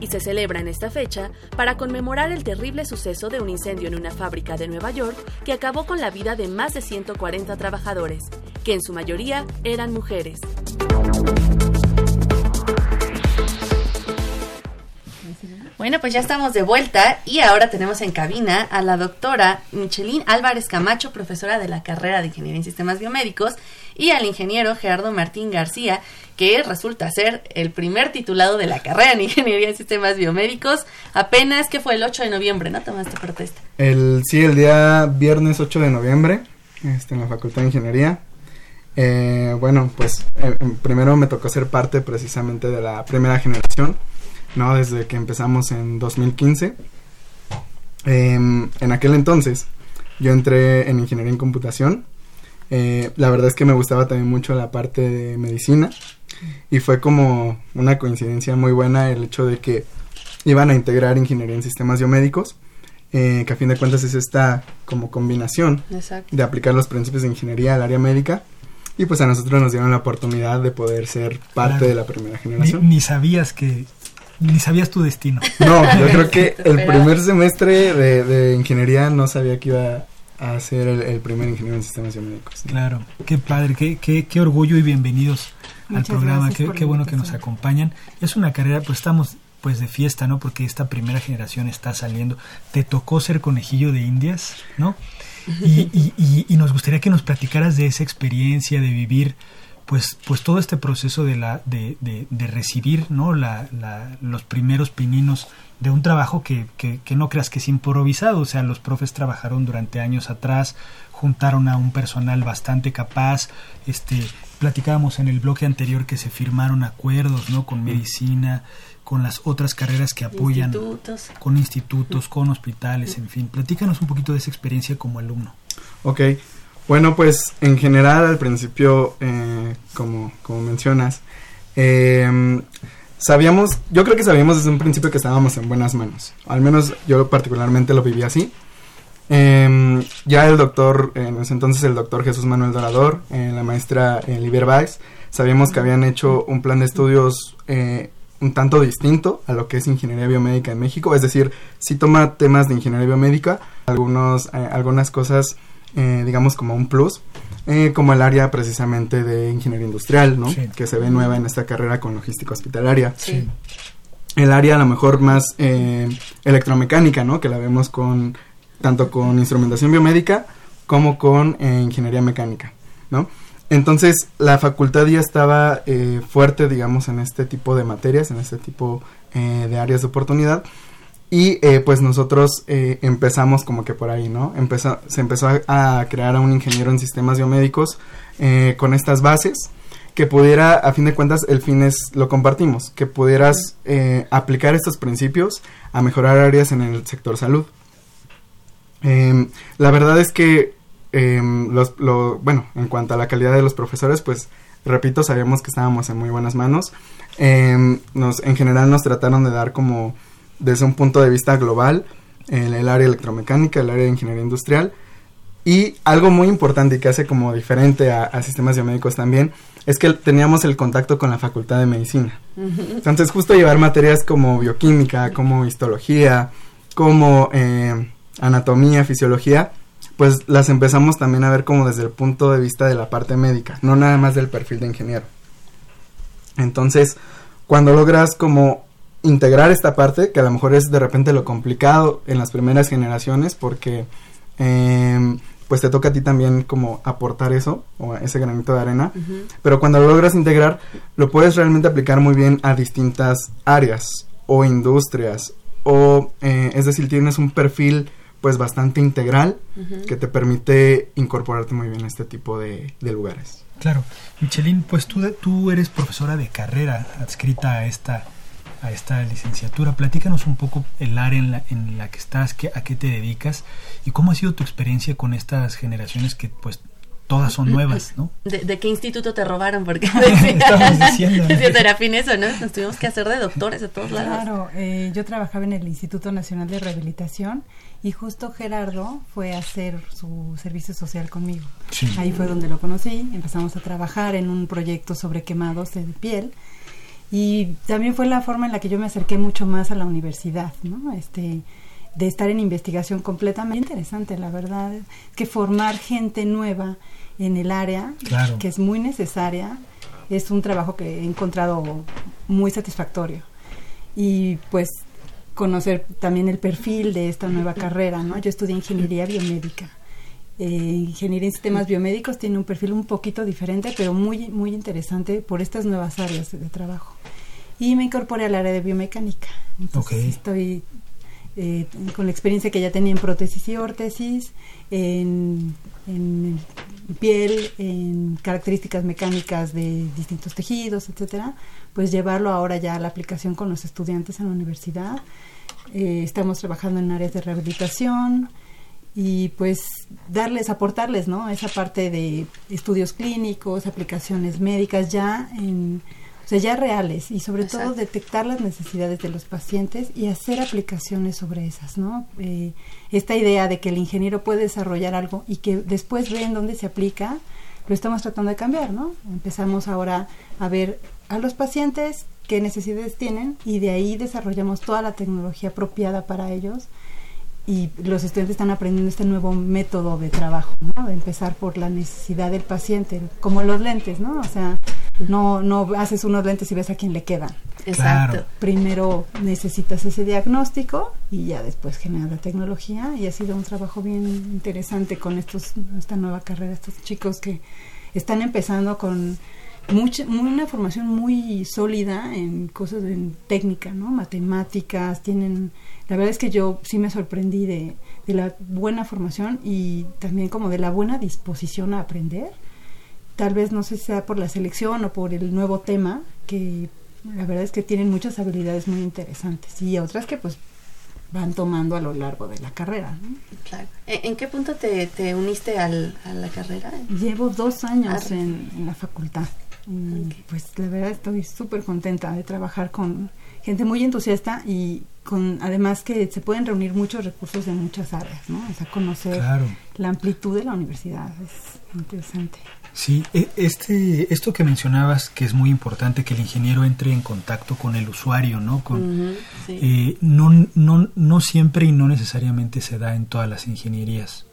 y se celebra en esta fecha para conmemorar el terrible suceso de un incendio en una fábrica de Nueva York que acabó con la vida de más de 140 trabajadores, que en su mayoría eran mujeres. Bueno, pues ya estamos de vuelta y ahora tenemos en cabina a la doctora Michelín Álvarez Camacho, profesora de la carrera de Ingeniería en Sistemas Biomédicos, y al ingeniero Gerardo Martín García, que resulta ser el primer titulado de la carrera en Ingeniería en Sistemas Biomédicos, apenas que fue el 8 de noviembre, ¿no? Tomaste protesta. El, sí, el día viernes 8 de noviembre, este, en la Facultad de Ingeniería. Eh, bueno, pues eh, primero me tocó ser parte precisamente de la primera generación ¿no? Desde que empezamos en 2015. Em, en aquel entonces yo entré en ingeniería en computación. Eh, la verdad es que me gustaba también mucho la parte de medicina y fue como una coincidencia muy buena el hecho de que iban a integrar ingeniería en sistemas biomédicos, eh, que a fin de cuentas es esta como combinación de aplicar los principios de ingeniería al área médica. Y pues a nosotros nos dieron la oportunidad de poder ser parte de la primera generación. ni sabías que ni sabías tu destino. No, yo creo que el primer semestre de, ingeniería no sabía que iba a ser el, primer ingeniero en sistemas médicos. Claro, qué padre, qué, qué, qué orgullo y bienvenidos al programa, qué, qué bueno que nos acompañan. Es una carrera, pues estamos pues de fiesta, ¿no? Porque esta primera generación está saliendo. Te tocó ser conejillo de indias, ¿no? Y, y, y nos gustaría que nos platicaras de esa experiencia, de vivir pues, pues todo este proceso de, la, de, de, recibir ¿no? La, los primeros pininos de un trabajo que, que, no creas que es improvisado, o sea, los profes trabajaron durante años atrás, juntaron a un personal bastante capaz, este, platicábamos en el bloque anterior que se firmaron acuerdos, ¿no? Con medicina, con las otras carreras que apoyan, con institutos, con hospitales, en fin. Platícanos un poquito de esa experiencia como alumno. Ok, bueno, pues en general al principio, eh, como, como mencionas, eh, sabíamos, yo creo que sabíamos desde un principio que estábamos en buenas manos. Al menos yo particularmente lo viví así. Eh, ya el doctor, en ese entonces el doctor Jesús Manuel Dorador, eh, la maestra eh, Liber sabíamos que habían hecho un plan de estudios eh, un tanto distinto a lo que es ingeniería biomédica en México. Es decir, si toma temas de ingeniería biomédica, algunos, algunas cosas eh, digamos como un plus, eh, como el área precisamente de ingeniería industrial, ¿no? Que se ve nueva en esta carrera con logística hospitalaria. Sí. El área a lo mejor más eh, electromecánica, ¿no? Que la vemos con tanto con instrumentación biomédica como con ingeniería mecánica, ¿no? Entonces la facultad ya estaba fuerte, digamos, en este tipo de materias, en este tipo de áreas de oportunidad y eh, pues nosotros eh, empezamos como que por ahí, ¿no? Se empezó a, crear a un ingeniero en sistemas biomédicos eh, con estas bases que pudiera, a fin de cuentas, el fin es, lo compartimos, que pudieras aplicar estos principios a mejorar áreas en el sector salud. Em, la verdad es que, em, los, lo, bueno, en cuanto a la calidad de los profesores, pues, repito, sabíamos que estábamos en muy buenas manos. Em, nos, en general nos trataron de dar como desde un punto de vista global, el, el área electromecánica, el área de ingeniería industrial. Y algo muy importante y que hace como diferente a, a sistemas biomédicos también es que teníamos el contacto con la facultad de medicina. Entonces justo llevar materias como bioquímica, como histología, como eh, anatomía, fisiología, pues las empezamos también a ver como desde el punto de vista de la parte médica, no nada más del perfil de ingeniero. Entonces, cuando logras como integrar esta parte, que a lo mejor es de repente lo complicado en las primeras generaciones, porque eh, pues te toca a ti también como aportar eso, o ese granito de arena, pero cuando lo logras integrar, lo puedes realmente aplicar muy bien a distintas áreas o industrias, o eh, es decir, tienes un perfil pues bastante integral que te permite incorporarte muy bien a este tipo de, de lugares. Claro. Michelin, pues tú, tú eres profesora de carrera adscrita a esta a esta licenciatura. Platícanos un poco el área en la, en la que estás, qué, a qué te dedicas y cómo ha sido tu experiencia con estas generaciones que pues todas son nuevas, ¿no? ¿De, qué instituto te robaron? Porque Estamos diciendo. Fisioterapia eso, ¿no? Nos tuvimos que hacer de doctores de todos lados. Claro, eh, yo trabajaba en el Instituto Nacional de Rehabilitación y justo Gerardo fue a hacer su servicio social conmigo. Ahí fue donde lo conocí, empezamos a trabajar en un proyecto sobre quemados de piel y también fue la forma en la que yo me acerqué mucho más a la universidad, ¿no? Este, de estar en investigación completamente interesante, la verdad, que formar gente nueva en el área, que es muy necesaria, es un trabajo que he encontrado muy satisfactorio. Y pues conocer también el perfil de esta nueva carrera, ¿no? Yo estudié ingeniería biomédica eh, ingeniería en sistemas biomédicos tiene un perfil un poquito diferente, pero muy, muy interesante por estas nuevas áreas de, trabajo. Y me incorporé al área de biomecánica. Entonces estoy eh, con la experiencia que ya tenía en prótesis y órtesis, en, en, piel, en características mecánicas de distintos tejidos, etcétera, pues llevarlo ahora ya a la aplicación con los estudiantes en la universidad. Eh, estamos trabajando en áreas de rehabilitación, y pues darles, aportarles, ¿no? Esa parte de estudios clínicos, aplicaciones médicas ya en, o sea, ya reales y sobre todo detectar las necesidades de los pacientes y hacer aplicaciones sobre esas, ¿no? Eh, esta idea de que el ingeniero puede desarrollar algo y que después ve en dónde se aplica, lo estamos tratando de cambiar, ¿no? Empezamos ahora a ver a los pacientes qué necesidades tienen y de ahí desarrollamos toda la tecnología apropiada para ellos y los estudiantes están aprendiendo este nuevo método de trabajo, ¿no? De empezar por la necesidad del paciente, como los lentes, ¿no? O sea, no, no haces unos lentes y ves a quién le quedan. Exacto. Primero necesitas ese diagnóstico y ya después generar la tecnología y ha sido un trabajo bien interesante con estos, esta nueva carrera, estos chicos que están empezando con mucha, una formación muy sólida en cosas de técnica, ¿no? Matemáticas, tienen la verdad es que yo sí me sorprendí de, la buena formación y también como de la buena disposición a aprender. Tal vez no sé si sea por la selección o por el nuevo tema, que la verdad es que tienen muchas habilidades muy interesantes y otras que pues van tomando a lo largo de la carrera. Claro. ¿En qué punto te, uniste al, a la carrera? Llevo dos años ah, en, la facultad. Pues la verdad estoy súper contenta de trabajar con gente muy entusiasta y con además que se pueden reunir muchos recursos de muchas áreas, ¿no? O sea, conocer la amplitud de la universidad es interesante. Sí, e, este, esto que mencionabas que es muy importante que el ingeniero entre en contacto con el usuario, ¿no? Con, eh, no, no, no siempre y no necesariamente se da en todas las ingenierías.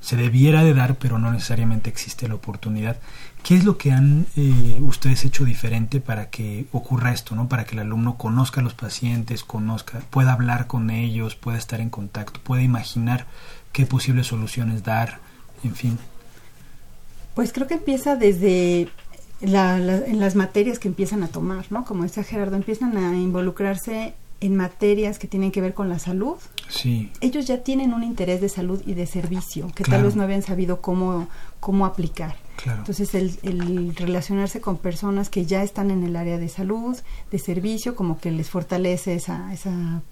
Se debiera de dar, pero no necesariamente existe la oportunidad. ¿Qué es lo que han eh, ustedes hecho diferente para que ocurra esto, no? Para que el alumno conozca a los pacientes, conozca, pueda hablar con ellos, pueda estar en contacto, pueda imaginar qué posibles soluciones dar, en fin. Pues creo que empieza desde en las materias que empiezan a tomar, ¿no? Como decía Gerardo, empiezan a involucrarse en materias que tienen que ver con la salud. Sí. Ellos ya tienen un interés de salud y de servicio que tal vez no habían sabido cómo, cómo aplicar. Entonces, el, relacionarse con personas que ya están en el área de salud, de servicio, como que les fortalece esa, esa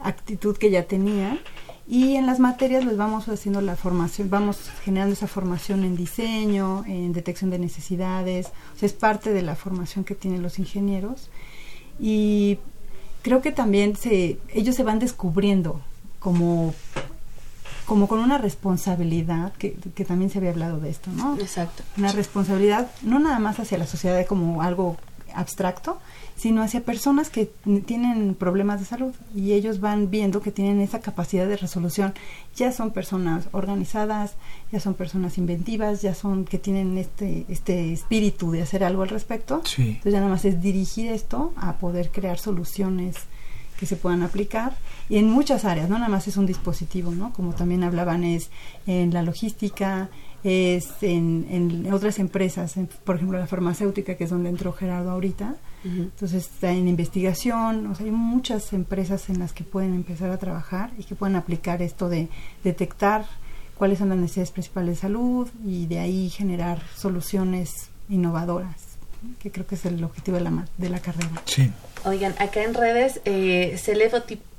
actitud que ya tenían. Y en las materias les vamos haciendo la formación, vamos generando esa formación en diseño, en detección de necesidades, o sea, es parte de la formación que tienen los ingenieros. Y creo que también se, ellos se van descubriendo como como con una responsabilidad, que, que, también se había hablado de esto, ¿no? Exacto. Una responsabilidad no nada más hacia la sociedad como algo abstracto, sino hacia personas que tienen problemas de salud y ellos van viendo que tienen esa capacidad de resolución. Ya son personas organizadas, ya son personas inventivas, ya son que tienen este este espíritu de hacer algo al respecto. Entonces ya nada más es dirigir esto a poder crear soluciones que se puedan aplicar y en muchas áreas, no nada más es un dispositivo, ¿no? Como también hablaban es en la logística, es en, en otras empresas, por ejemplo la farmacéutica, que es donde entró Gerardo ahorita, entonces está en investigación, o sea, hay muchas empresas en las que pueden empezar a trabajar y que pueden aplicar esto de detectar cuáles son las necesidades principales de salud y de ahí generar soluciones innovadoras, que creo que es el objetivo de la, de la carrera. Sí. Oigan, acá en redes, eh,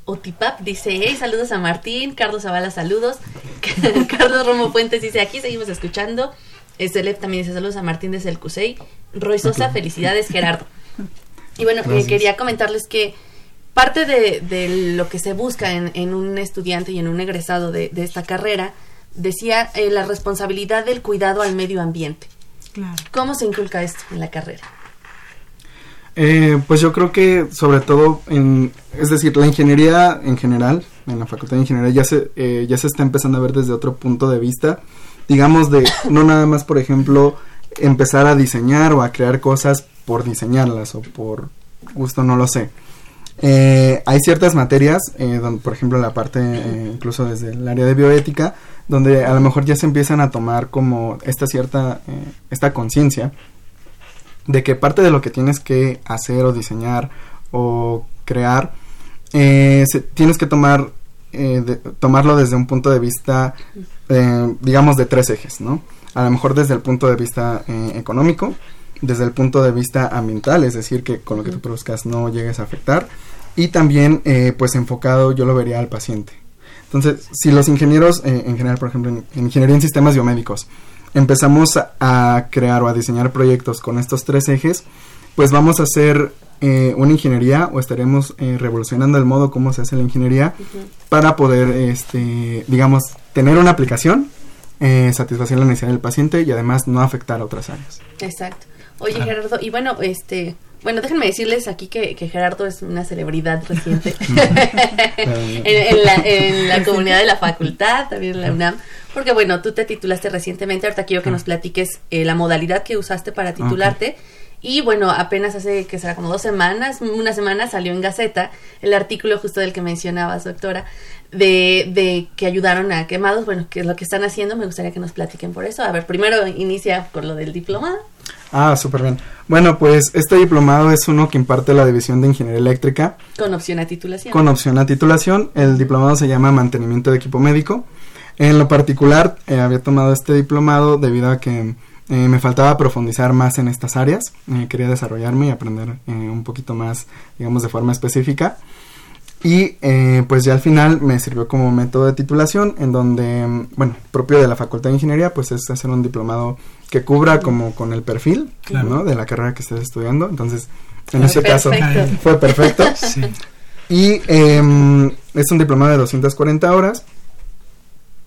Otipap dice, hey, saludos a Martín, Carlos Zavala, saludos. Carlos Romo Fuentes dice, aquí seguimos escuchando. Celeb también dice, saludos a Martín desde el CUSEI. Roy Sosa, felicidades, Gerardo. Y bueno, eh, quería comentarles que parte de, lo que se busca en, un estudiante y en un egresado de, esta carrera, decía eh, la responsabilidad del cuidado al medio ambiente. Claro. ¿Cómo se inculca esto en la carrera? Eh, pues yo creo que sobre todo en, es decir, la ingeniería en general, en la Facultad de Ingeniería ya se, eh, ya se está empezando a ver desde otro punto de vista, digamos de, no nada más por ejemplo, empezar a diseñar o a crear cosas por diseñarlas o por gusto, no lo sé. Eh, hay ciertas materias, donde, por ejemplo la parte incluso desde el área de bioética, donde a lo mejor ya se empiezan a tomar como esta cierta, esta conciencia de que parte de lo que tienes que hacer o diseñar o crear, eh, tienes que tomar, eh, tomarlo desde un punto de vista, eh, digamos, de tres ejes, ¿no? A lo mejor desde el punto de vista económico, desde el punto de vista ambiental, es decir, que con lo que tú produzcas no llegues a afectar, y también, pues, enfocado, yo lo vería al paciente. Entonces, si los ingenieros, en general, por ejemplo, en ingeniería en sistemas biomédicos, empezamos a, crear o a diseñar proyectos con estos tres ejes, pues vamos a hacer eh, una ingeniería o estaremos eh, revolucionando el modo como se hace la ingeniería para poder, este, digamos, tener una aplicación, eh, satisfacer la necesidad del paciente y además no afectar a otras áreas. Exacto. Oye, Gerardo, y bueno, este, bueno, déjenme decirles aquí que, Gerardo es una celebridad reciente. En, la, en, la, comunidad de la facultad, también en la UNAM, porque bueno, tú te titulaste recientemente, ahorita quiero que nos platiques eh, la modalidad que usaste para titularte. Y bueno, apenas hace que será como dos semanas, una semana salió en Gaceta el artículo justo del que mencionabas, doctora, de, de que ayudaron a quemados. Bueno, que es lo que están haciendo, me gustaría que nos platiquen por eso. A ver, primero inicia con lo del diplomado. Ah, súper bien. Bueno, pues este diplomado es uno que imparte la División de Ingeniería Eléctrica. Con opción a titulación. Con opción a titulación. El diplomado se llama Mantenimiento de Equipo Médico. En lo particular, eh, había tomado este diplomado debido a que eh, me faltaba profundizar más en estas áreas. Eh, quería desarrollarme y aprender un poquito más, digamos, de forma específica. Y pues ya al final me sirvió como método de titulación en donde, bueno, propio de la Facultad de Ingeniería, pues es hacer un diplomado que cubra como con el perfil, ¿no? De la carrera que estés estudiando. Entonces, en ese caso fue perfecto. Y em, es un diplomado de 240 horas.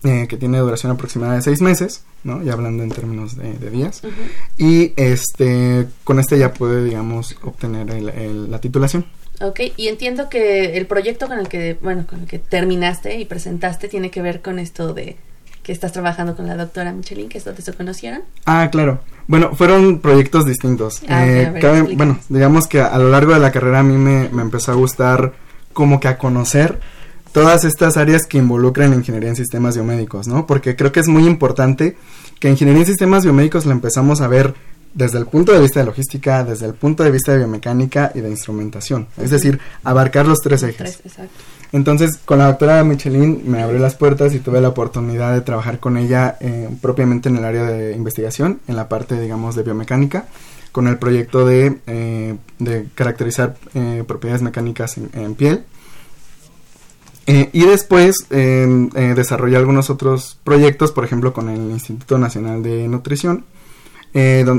Eh, que tiene duración aproximada de seis meses, ¿no? Ya hablando en términos de, días. Y este, con este ya puede, digamos, obtener la titulación. Ok, y entiendo que el proyecto con el que, bueno, con el que terminaste y presentaste tiene que ver con esto de que estás trabajando con la doctora Michelin, que es donde se conocieron. Ah, claro. Bueno, fueron proyectos distintos. Ah, eh, bueno, digamos que a, lo largo de la carrera a mí me, me, empezó a gustar como que a conocer todas estas áreas que involucran ingeniería en sistemas biomédicos, ¿no? Porque creo que es muy importante que ingeniería en sistemas biomédicos la empezamos a ver desde el punto de vista de logística, desde el punto de vista de biomecánica y de instrumentación. Es decir, abarcar los tres ejes. exacto. Entonces, con la doctora Michelin me abrió las puertas y tuve la oportunidad de trabajar con ella eh, propiamente en el área de investigación, en la parte, digamos, de biomecánica, con el proyecto de, eh, de caracterizar eh, propiedades mecánicas en, piel. Y después desarrollé algunos otros proyectos, por ejemplo, con el Instituto Nacional de Nutrición.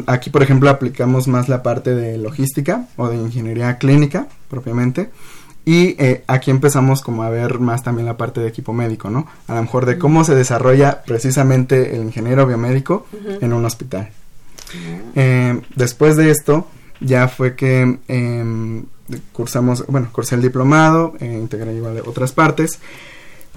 aquí, por ejemplo, aplicamos más la parte de logística o de ingeniería clínica, propiamente Y eh, aquí empezamos como a ver más también la parte de equipo médico, ¿no? A lo mejor de cómo se desarrolla precisamente el ingeniero biomédico en un hospital. Eh, después de esto, ya fue que em, cursamos, bueno, cursé el diplomado, eh, integré igual otras partes.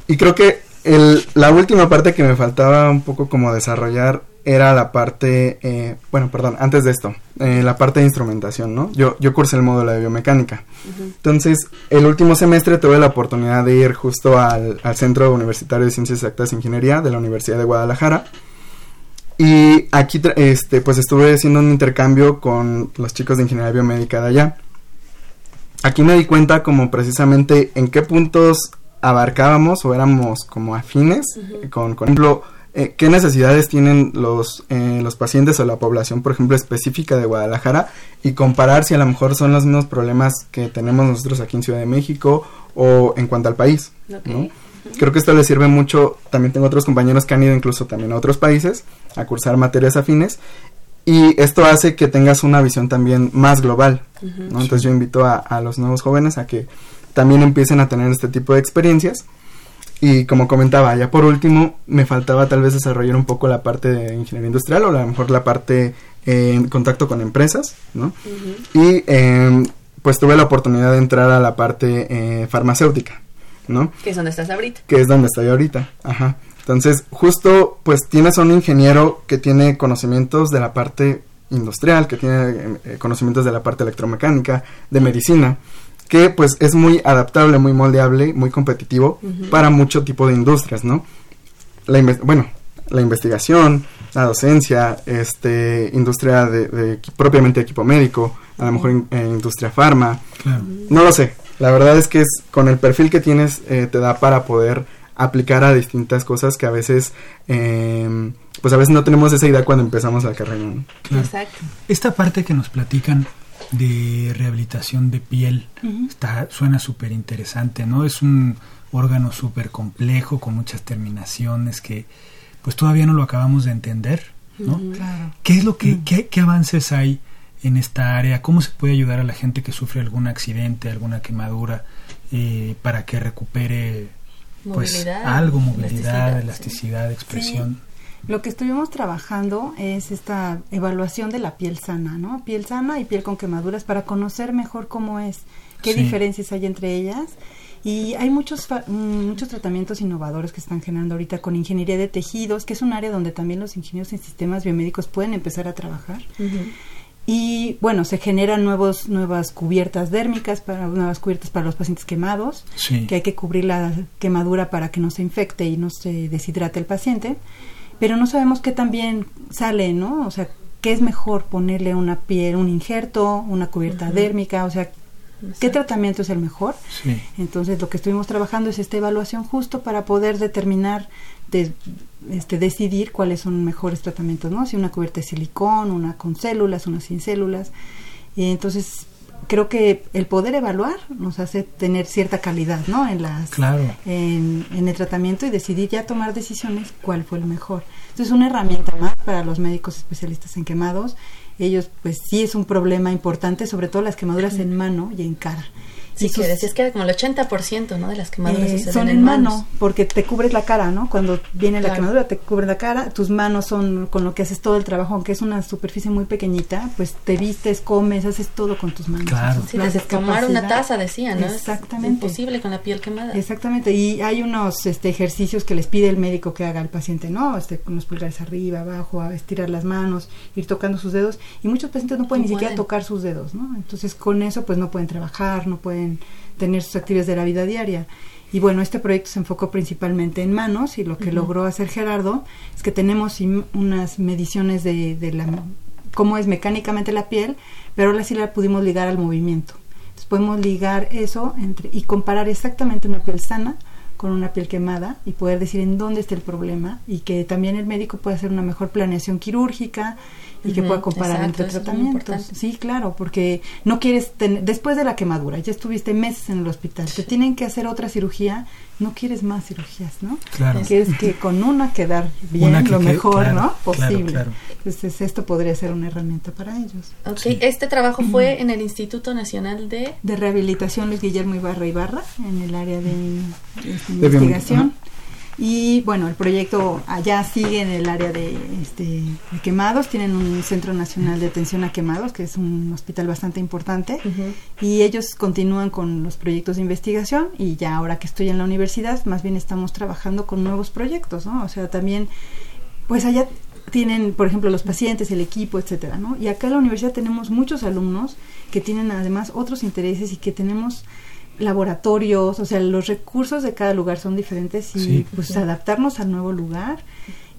Y creo que el, la última parte que me faltaba un poco como desarrollar era la parte, eh, bueno, perdón, antes de esto, eh, la parte de instrumentación, ¿no? Yo, yo cursé el módulo de biomecánica. Entonces, el último semestre tuve la oportunidad de ir justo al, Centro Universitario de Ciencias Exactas e Ingeniería de la Universidad de Guadalajara. Y aquí, este, pues estuve haciendo un intercambio con los chicos de Ingeniería Biomédica de allá. Aquí me di cuenta como precisamente en qué puntos abarcábamos o éramos como afines con, por ejemplo, eh, qué necesidades tienen los, eh, los pacientes o la población, por ejemplo, específica de Guadalajara y comparar si a lo mejor son los mismos problemas que tenemos nosotros aquí en Ciudad de México o en cuanto al país. Creo que esto les sirve mucho. También tengo otros compañeros que han ido incluso también a otros países a cursar materias afines y esto hace que tengas una visión también más global. Entonces yo invito a, a los nuevos jóvenes a que también empiecen a tener este tipo de experiencias y como comentaba, ya por último, me faltaba tal vez desarrollar un poco la parte de ingeniería industrial o a lo mejor la parte en contacto con empresas, ¿no? Y em, pues tuve la oportunidad de entrar a la parte eh, farmacéutica, ¿no? Que es donde estás ahorita. Que es donde estoy ahorita, ajá. Entonces, justo, pues tienes a un ingeniero que tiene conocimientos de la parte industrial, que tiene eh, conocimientos de la parte electromecánica, de medicina, que pues es muy adaptable, muy moldeable, muy competitivo para mucho tipo de industrias, ¿no? La bueno, la investigación, la docencia, este, industria de, propiamente equipo médico, a lo mejor eh, industria farma, no lo sé. La verdad es que es con el perfil que tienes eh, te da para poder aplicar a distintas cosas que a veces em, pues a veces no tenemos esa idea cuando empezamos la carrera. Exacto. Esta parte que nos platican de rehabilitación de piel. Está, suena súper interesante, ¿no? Es un órgano súper complejo con muchas terminaciones que pues todavía no lo acabamos de entender, ¿no? ¿Qué es lo que, qué, avances hay en esta área? ¿Cómo se puede ayudar a la gente que sufre algún accidente, alguna quemadura, eh, para que recupere pues algo, movilidad, elasticidad, expresión? Lo que estuvimos trabajando es esta evaluación de la piel sana, ¿no? Piel sana y piel con quemaduras para conocer mejor cómo es, qué diferencias hay entre ellas. Y hay muchos, muchos tratamientos innovadores que están generando ahorita con ingeniería de tejidos, que es un área donde también los ingenieros en sistemas biomédicos pueden empezar a trabajar. Y bueno, se generan nuevos, nuevas cubiertas dérmicas, para, nuevas cubiertas para los pacientes quemados, que hay que cubrir la quemadura para que no se infecte y no se deshidrate el paciente pero no sabemos qué también sale, ¿no? O sea, qué es mejor ponerle una piel, un injerto, una cubierta dérmica, o sea, qué tratamiento es el mejor. Sí. Entonces, lo que estuvimos trabajando es esta evaluación justo para poder determinar, de, este, decidir cuáles son mejores tratamientos, ¿no? Si una cubierta de silicón, una con células, una sin células. Y entonces, creo que el poder evaluar nos hace tener cierta calidad, ¿no? En las en, el tratamiento y decidir ya tomar decisiones cuál fue el mejor. Entonces es una herramienta más para los médicos especialistas en quemados. Ellos pues sí es un problema importante, sobre todo las quemaduras en mano y en cara. Sí, que decías que era como el 80%, ¿no? De las quemaduras eh, son en, mano, porque te cubres la cara, ¿no? Cuando viene la quemadura te cubre la cara, tus manos son con lo que haces todo el trabajo, aunque es una superficie muy pequeñita, pues te vistes, comes, haces todo con tus manos. Claro. Sí, tomar una taza, decía, ¿no? Exactamente. Es imposible con la piel quemada. Exactamente, y hay unos este, ejercicios que les pide el médico que haga al paciente, ¿no? Este, con los pulgares arriba, abajo, a estirar las manos, ir tocando sus dedos, y muchos pacientes no pueden ni siquiera tocar sus dedos, ¿no? Entonces con eso pues no pueden trabajar, no pueden tener sus actividades de la vida diaria. Y bueno, este proyecto se enfocó principalmente en manos y lo que logró hacer Gerardo es que tenemos unas mediciones de, de, la, cómo es mecánicamente la piel, pero ahora sí la pudimos ligar al movimiento. Entonces podemos ligar eso entre, y comparar exactamente una piel sana con una piel quemada y poder decir en dónde está el problema y que también el médico puede hacer una mejor planeación quirúrgica y que pueda comparar entre tratamientos. Sí, claro, porque no quieres tener, después de la quemadura, ya estuviste meses en el hospital, te tienen que hacer otra cirugía, no quieres más cirugías, ¿no? Claro. Quieres que con una quedar bien, lo mejor, ¿no? Posible. Entonces, esto podría ser una herramienta para ellos. Ok, este trabajo fue en el Instituto Nacional de... De Rehabilitación Luis Guillermo Ibarra Ibarra, en el área de, investigación. Y bueno, el proyecto allá sigue en el área de, este, quemados. Tienen un Centro Nacional de Atención a Quemados, que es un hospital bastante importante. Y ellos continúan con los proyectos de investigación. Y ya ahora que estoy en la universidad, más bien estamos trabajando con nuevos proyectos, ¿no? O sea, también, pues allá tienen, por ejemplo, los pacientes, el equipo, etcétera, ¿no? Y acá en la universidad tenemos muchos alumnos que tienen además otros intereses y que tenemos laboratorios, o sea, los recursos de cada lugar son diferentes y pues adaptarnos al nuevo lugar.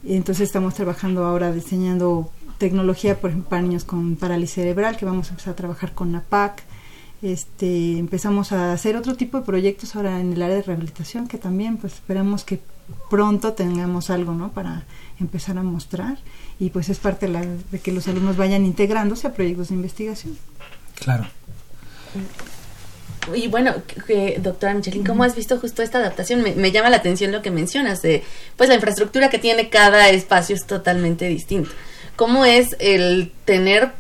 Entonces estamos trabajando ahora diseñando tecnología, por ejemplo, para niños con parálisis cerebral, que vamos a empezar a trabajar con NAPAC. Este, empezamos a hacer otro tipo de proyectos ahora en el área de rehabilitación, que también pues esperamos que pronto tengamos algo, ¿no? Para empezar a mostrar y pues es parte de, la, de que los alumnos vayan integrándose a proyectos de investigación. Claro. Y bueno, doctora Michelin, ¿cómo has visto justo esta adaptación? Me, llama la atención lo que mencionas, de pues la infraestructura que tiene cada espacio es totalmente distinto. ¿Cómo es el tener,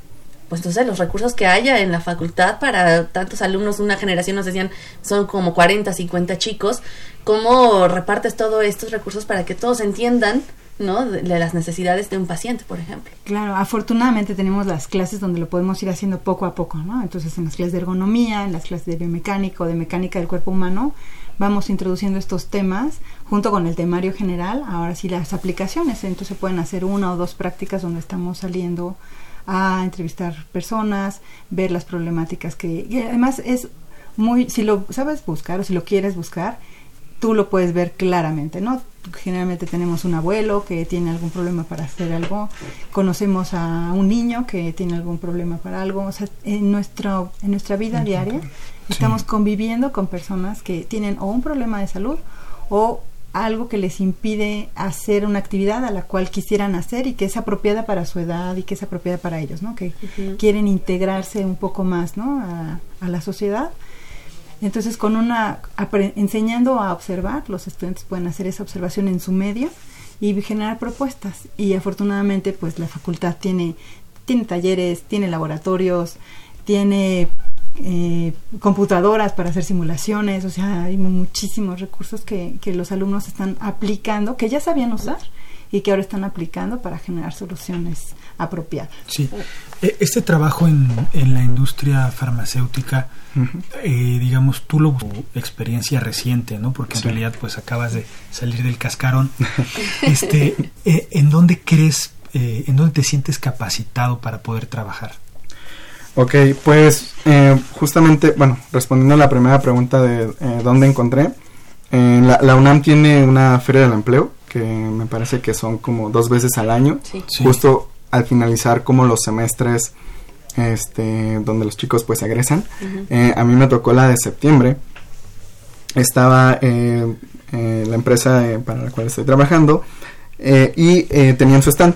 pues no sé, los recursos que haya en la facultad para tantos alumnos? Una generación nos decían, son como 40, 50 chicos. ¿Cómo repartes todos estos recursos para que todos entiendan ¿no? De, las necesidades de un paciente, por ejemplo. Claro, afortunadamente tenemos las clases donde lo podemos ir haciendo poco a poco, ¿no? Entonces, en las clases de ergonomía, en las clases de biomecánica de mecánica del cuerpo humano, vamos introduciendo estos temas junto con el temario general. Ahora sí, las aplicaciones, entonces pueden hacer una o dos prácticas donde estamos saliendo a entrevistar personas, ver las problemáticas que... Y además es muy, si lo sabes buscar o si lo quieres buscar, tú lo puedes ver claramente, ¿no? generalmente tenemos un abuelo que tiene algún problema para hacer algo, conocemos a un niño que tiene algún problema para algo, o sea, en, nuestro, en nuestra vida diaria estamos conviviendo con personas que tienen o un problema de salud o algo que les impide hacer una actividad a la cual quisieran hacer y que es apropiada para su edad y que es apropiada para ellos, ¿no? Que quieren integrarse un poco más, ¿no? A, a la sociedad entonces, con una enseñando a observar, los estudiantes pueden hacer esa observación en su medio y generar propuestas. Y afortunadamente, pues la facultad tiene tiene talleres, tiene laboratorios, tiene eh, computadoras para hacer simulaciones, o sea, hay muchísimos recursos que, que los alumnos están aplicando, que ya sabían usar y que ahora están aplicando para generar soluciones apropiadas. Sí, e, este trabajo en, en la industria farmacéutica, eh, digamos, tú lo experiencia reciente, ¿no? Porque en realidad pues acabas de salir del cascarón. este, eh, ¿En dónde crees, eh, en dónde te sientes capacitado para poder trabajar? Ok, pues justamente, bueno, respondiendo a la primera pregunta de dónde encontré, la, la, UNAM tiene una feria del empleo que me parece que son como dos veces al año, justo al finalizar como los semestres este donde los chicos pues egresan. Eh, a mí me tocó la de septiembre. Estaba eh, eh, la empresa para la cual estoy trabajando y tenían su stand.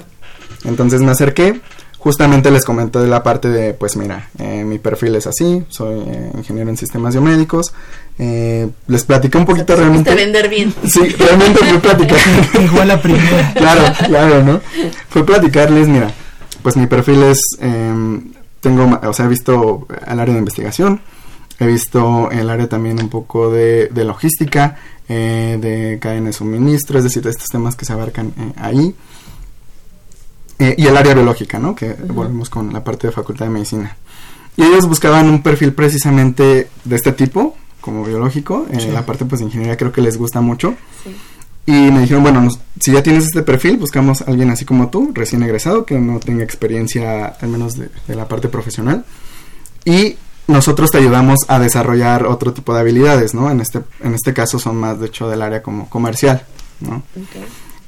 Entonces me acerqué, justamente les comenté de la parte de, pues mira, eh, mi perfil es así, soy eh, ingeniero en sistemas biomédicos, eh, les platiqué un poquito realmente. vender bien. Sí, realmente fue platicar. Igual la primera. claro, claro, ¿no? Fue platicarles, mira, pues mi perfil es, em, tengo, o sea, he visto el área de investigación, he visto el área también un poco de, de logística, de cadena de suministro, es decir, de estos temas que se abarcan ahí. Eh, y el área biológica, ¿no? Que volvemos con la parte de Facultad de Medicina. Y ellos buscaban un perfil precisamente de este tipo, como biológico. En la parte pues de ingeniería creo que les gusta mucho. Y me dijeron, bueno, si ya tienes este perfil, buscamos a alguien así como tú, recién egresado, que no tenga experiencia al menos de, la parte profesional. Y nosotros te ayudamos a desarrollar otro tipo de habilidades, ¿no? En este, en este caso son más, de hecho, del área como comercial, ¿no?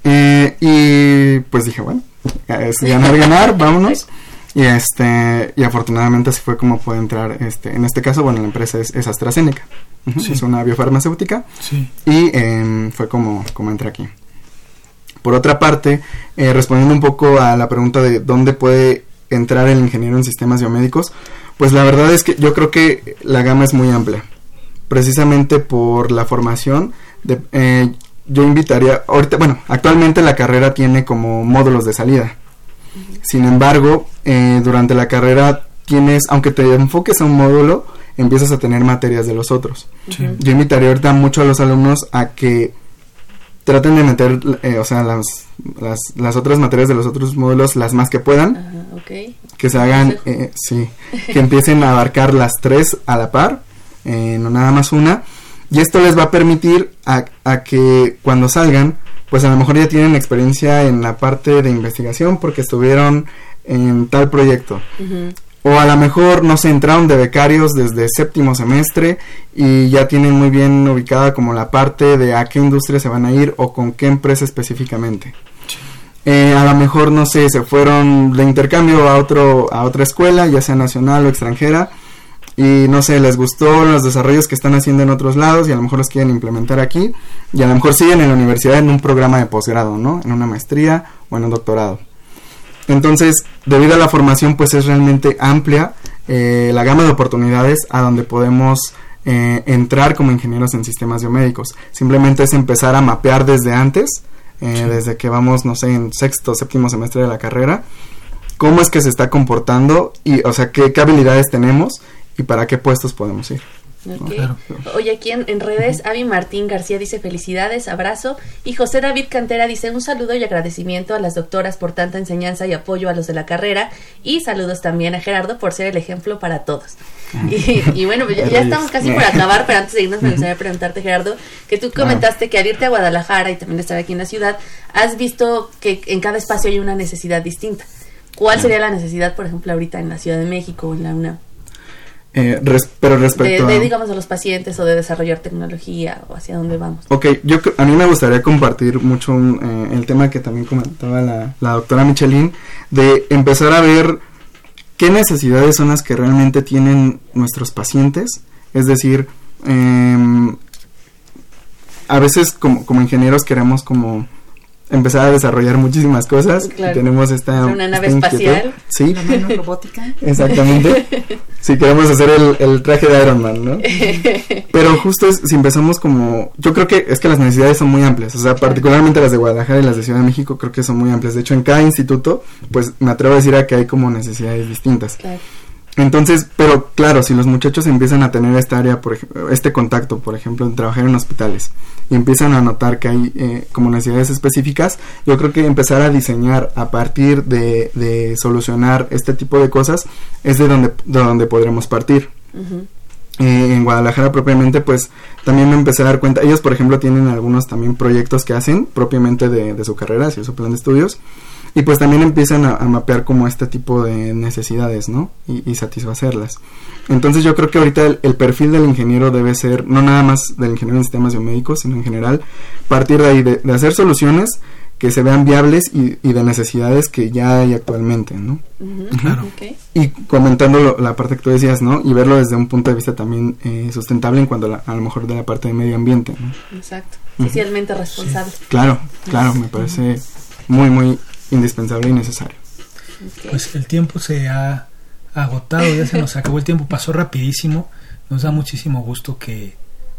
Eh, y pues dije, bueno, es ganar, ganar, vámonos. Y este, y afortunadamente así fue como pude entrar, este, en este caso, bueno, la empresa es, AstraZeneca, es una biofarmacéutica, y em, fue como, como entré aquí. Por otra parte, eh, respondiendo un poco a la pregunta de dónde puede entrar el ingeniero en sistemas biomédicos, pues la verdad es que yo creo que la gama es muy amplia. Precisamente por la formación, de, eh, yo invitaría, ahorita, bueno, actualmente la carrera tiene como módulos de salida. Sin embargo, eh, durante la carrera tienes, aunque te enfoques a un módulo, empiezas a tener materias de los otros. Yo invitaría ahorita mucho a los alumnos a que traten de meter, eh, o sea, las, las, las, otras materias de los otros módulos las más que puedan. Que se hagan, eh, sí, que empiecen a abarcar las tres a la par, eh, no nada más una. Y esto les va a permitir a, a, que cuando salgan, pues a lo mejor ya tienen experiencia en la parte de investigación porque estuvieron en tal proyecto. O a lo mejor, no se entraron de becarios desde séptimo semestre y ya tienen muy bien ubicada como la parte de a qué industria se van a ir o con qué empresa específicamente. Eh, a lo mejor, no sé, se fueron de intercambio a, otro, a otra escuela, ya sea nacional o extranjera, y no sé, les gustó los desarrollos que están haciendo en otros lados y a lo mejor los quieren implementar aquí, y a lo mejor siguen en la universidad en un programa de posgrado, ¿no? En una maestría o en un doctorado. Entonces, debido a la formación, pues es realmente amplia eh, la gama de oportunidades a donde podemos eh, entrar como ingenieros en sistemas biomédicos. Simplemente es empezar a mapear desde antes, eh, desde que vamos, no sé, en sexto, séptimo semestre de la carrera, cómo es que se está comportando y, o sea, qué habilidades tenemos y para qué puestos podemos ir. Oye, aquí en, redes, Avi Martín García dice felicidades, abrazo. Y José David Cantera dice un saludo y agradecimiento a las doctoras por tanta enseñanza y apoyo a los de la carrera. Y saludos también a Gerardo por ser el ejemplo para todos. Y, bueno, pues ya, estamos casi por acabar, pero antes de irnos me gustaría preguntarte, Gerardo, que tú comentaste que al irte a Guadalajara y también estar aquí en la ciudad, has visto que en cada espacio hay una necesidad distinta. ¿Cuál sería la necesidad, por ejemplo, ahorita en la Ciudad de México o en la UNAM? Eh, pero respecto de, digamos, a los pacientes o de desarrollar tecnología o hacia dónde vamos. Ok, yo a mí me gustaría compartir mucho eh, el tema que también comentaba la, la doctora Michelin, de empezar a ver qué necesidades son las que realmente tienen nuestros pacientes. Es decir, em, a veces como, como ingenieros queremos como empezar a desarrollar muchísimas cosas. Tenemos esta una nave espacial, sí, la robótica. Exactamente. sí, queremos hacer el, el, traje de Iron Man, ¿no? Pero justo es, si empezamos como, yo creo que es que las necesidades son muy amplias, o sea, particularmente las de Guadalajara y las de Ciudad de México creo que son muy amplias. De hecho, en cada instituto, pues me atrevo a decir a que hay como necesidades distintas. Claro. Entonces, pero claro, si los muchachos empiezan a tener esta área, por este contacto, por ejemplo, en trabajar en hospitales, y empiezan a notar que hay eh, como necesidades específicas, yo creo que empezar a diseñar a partir de, de solucionar este tipo de cosas es de donde, de donde podremos partir. Eh, en Guadalajara propiamente, pues también me empecé a dar cuenta, ellos por ejemplo tienen algunos también proyectos que hacen propiamente de, de su carrera, así su plan de estudios, y pues también empiezan a, mapear como este tipo de necesidades, ¿no? Y, satisfacerlas. Entonces yo creo que ahorita el, perfil del ingeniero debe ser, no nada más del ingeniero en sistemas biomédicos, sino en general, partir de ahí, de, hacer soluciones que se vean viables y, de necesidades que ya hay actualmente, ¿no? Claro. Y comentando la parte que tú decías, ¿no? Y verlo desde un punto de vista también eh, sustentable en cuanto a, lo mejor de la parte de medio ambiente, ¿no? Exacto. Socialmente responsable. Claro, claro, me parece muy, muy indispensable y necesario. Pues el tiempo se ha agotado, ya se nos acabó el tiempo, pasó rapidísimo. Nos da muchísimo gusto que,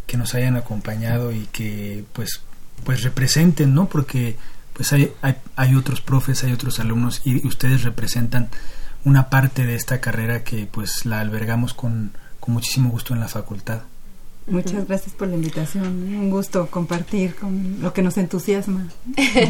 que nos hayan acompañado y que pues pues representen, ¿no? Porque pues hay, hay, hay, otros profes, hay otros alumnos y ustedes representan una parte de esta carrera que pues la albergamos con, con muchísimo gusto en la facultad. Muchas gracias por la invitación. Un gusto compartir con lo que nos entusiasma.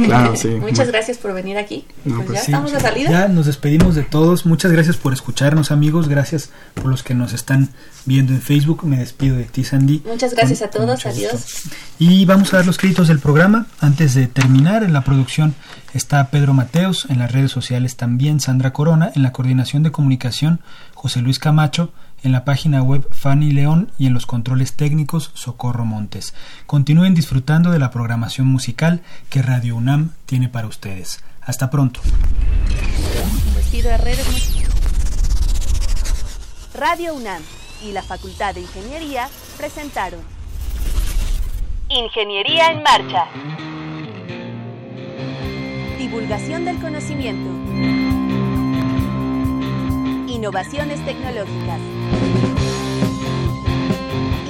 Claro, sí. Muchas gracias por venir aquí. pues, pues ya estamos de salida. Ya nos despedimos de todos. Muchas gracias por escucharnos, amigos. Gracias por los que nos están viendo en Facebook. Me despido de ti, Sandy. Muchas gracias a todos. Adiós. Y vamos a dar los créditos del programa. Antes de terminar, en la producción está Pedro Mateos, en las redes sociales también Sandra Corona, en la coordinación de comunicación José Luis Camacho en la página web Fanny León y en los controles técnicos Socorro Montes. Continúen disfrutando de la programación musical que Radio UNAM tiene para ustedes. Hasta pronto. Radio UNAM y la Facultad de Ingeniería presentaron Ingeniería en Marcha. Divulgación del conocimiento. Innovaciones tecnológicas.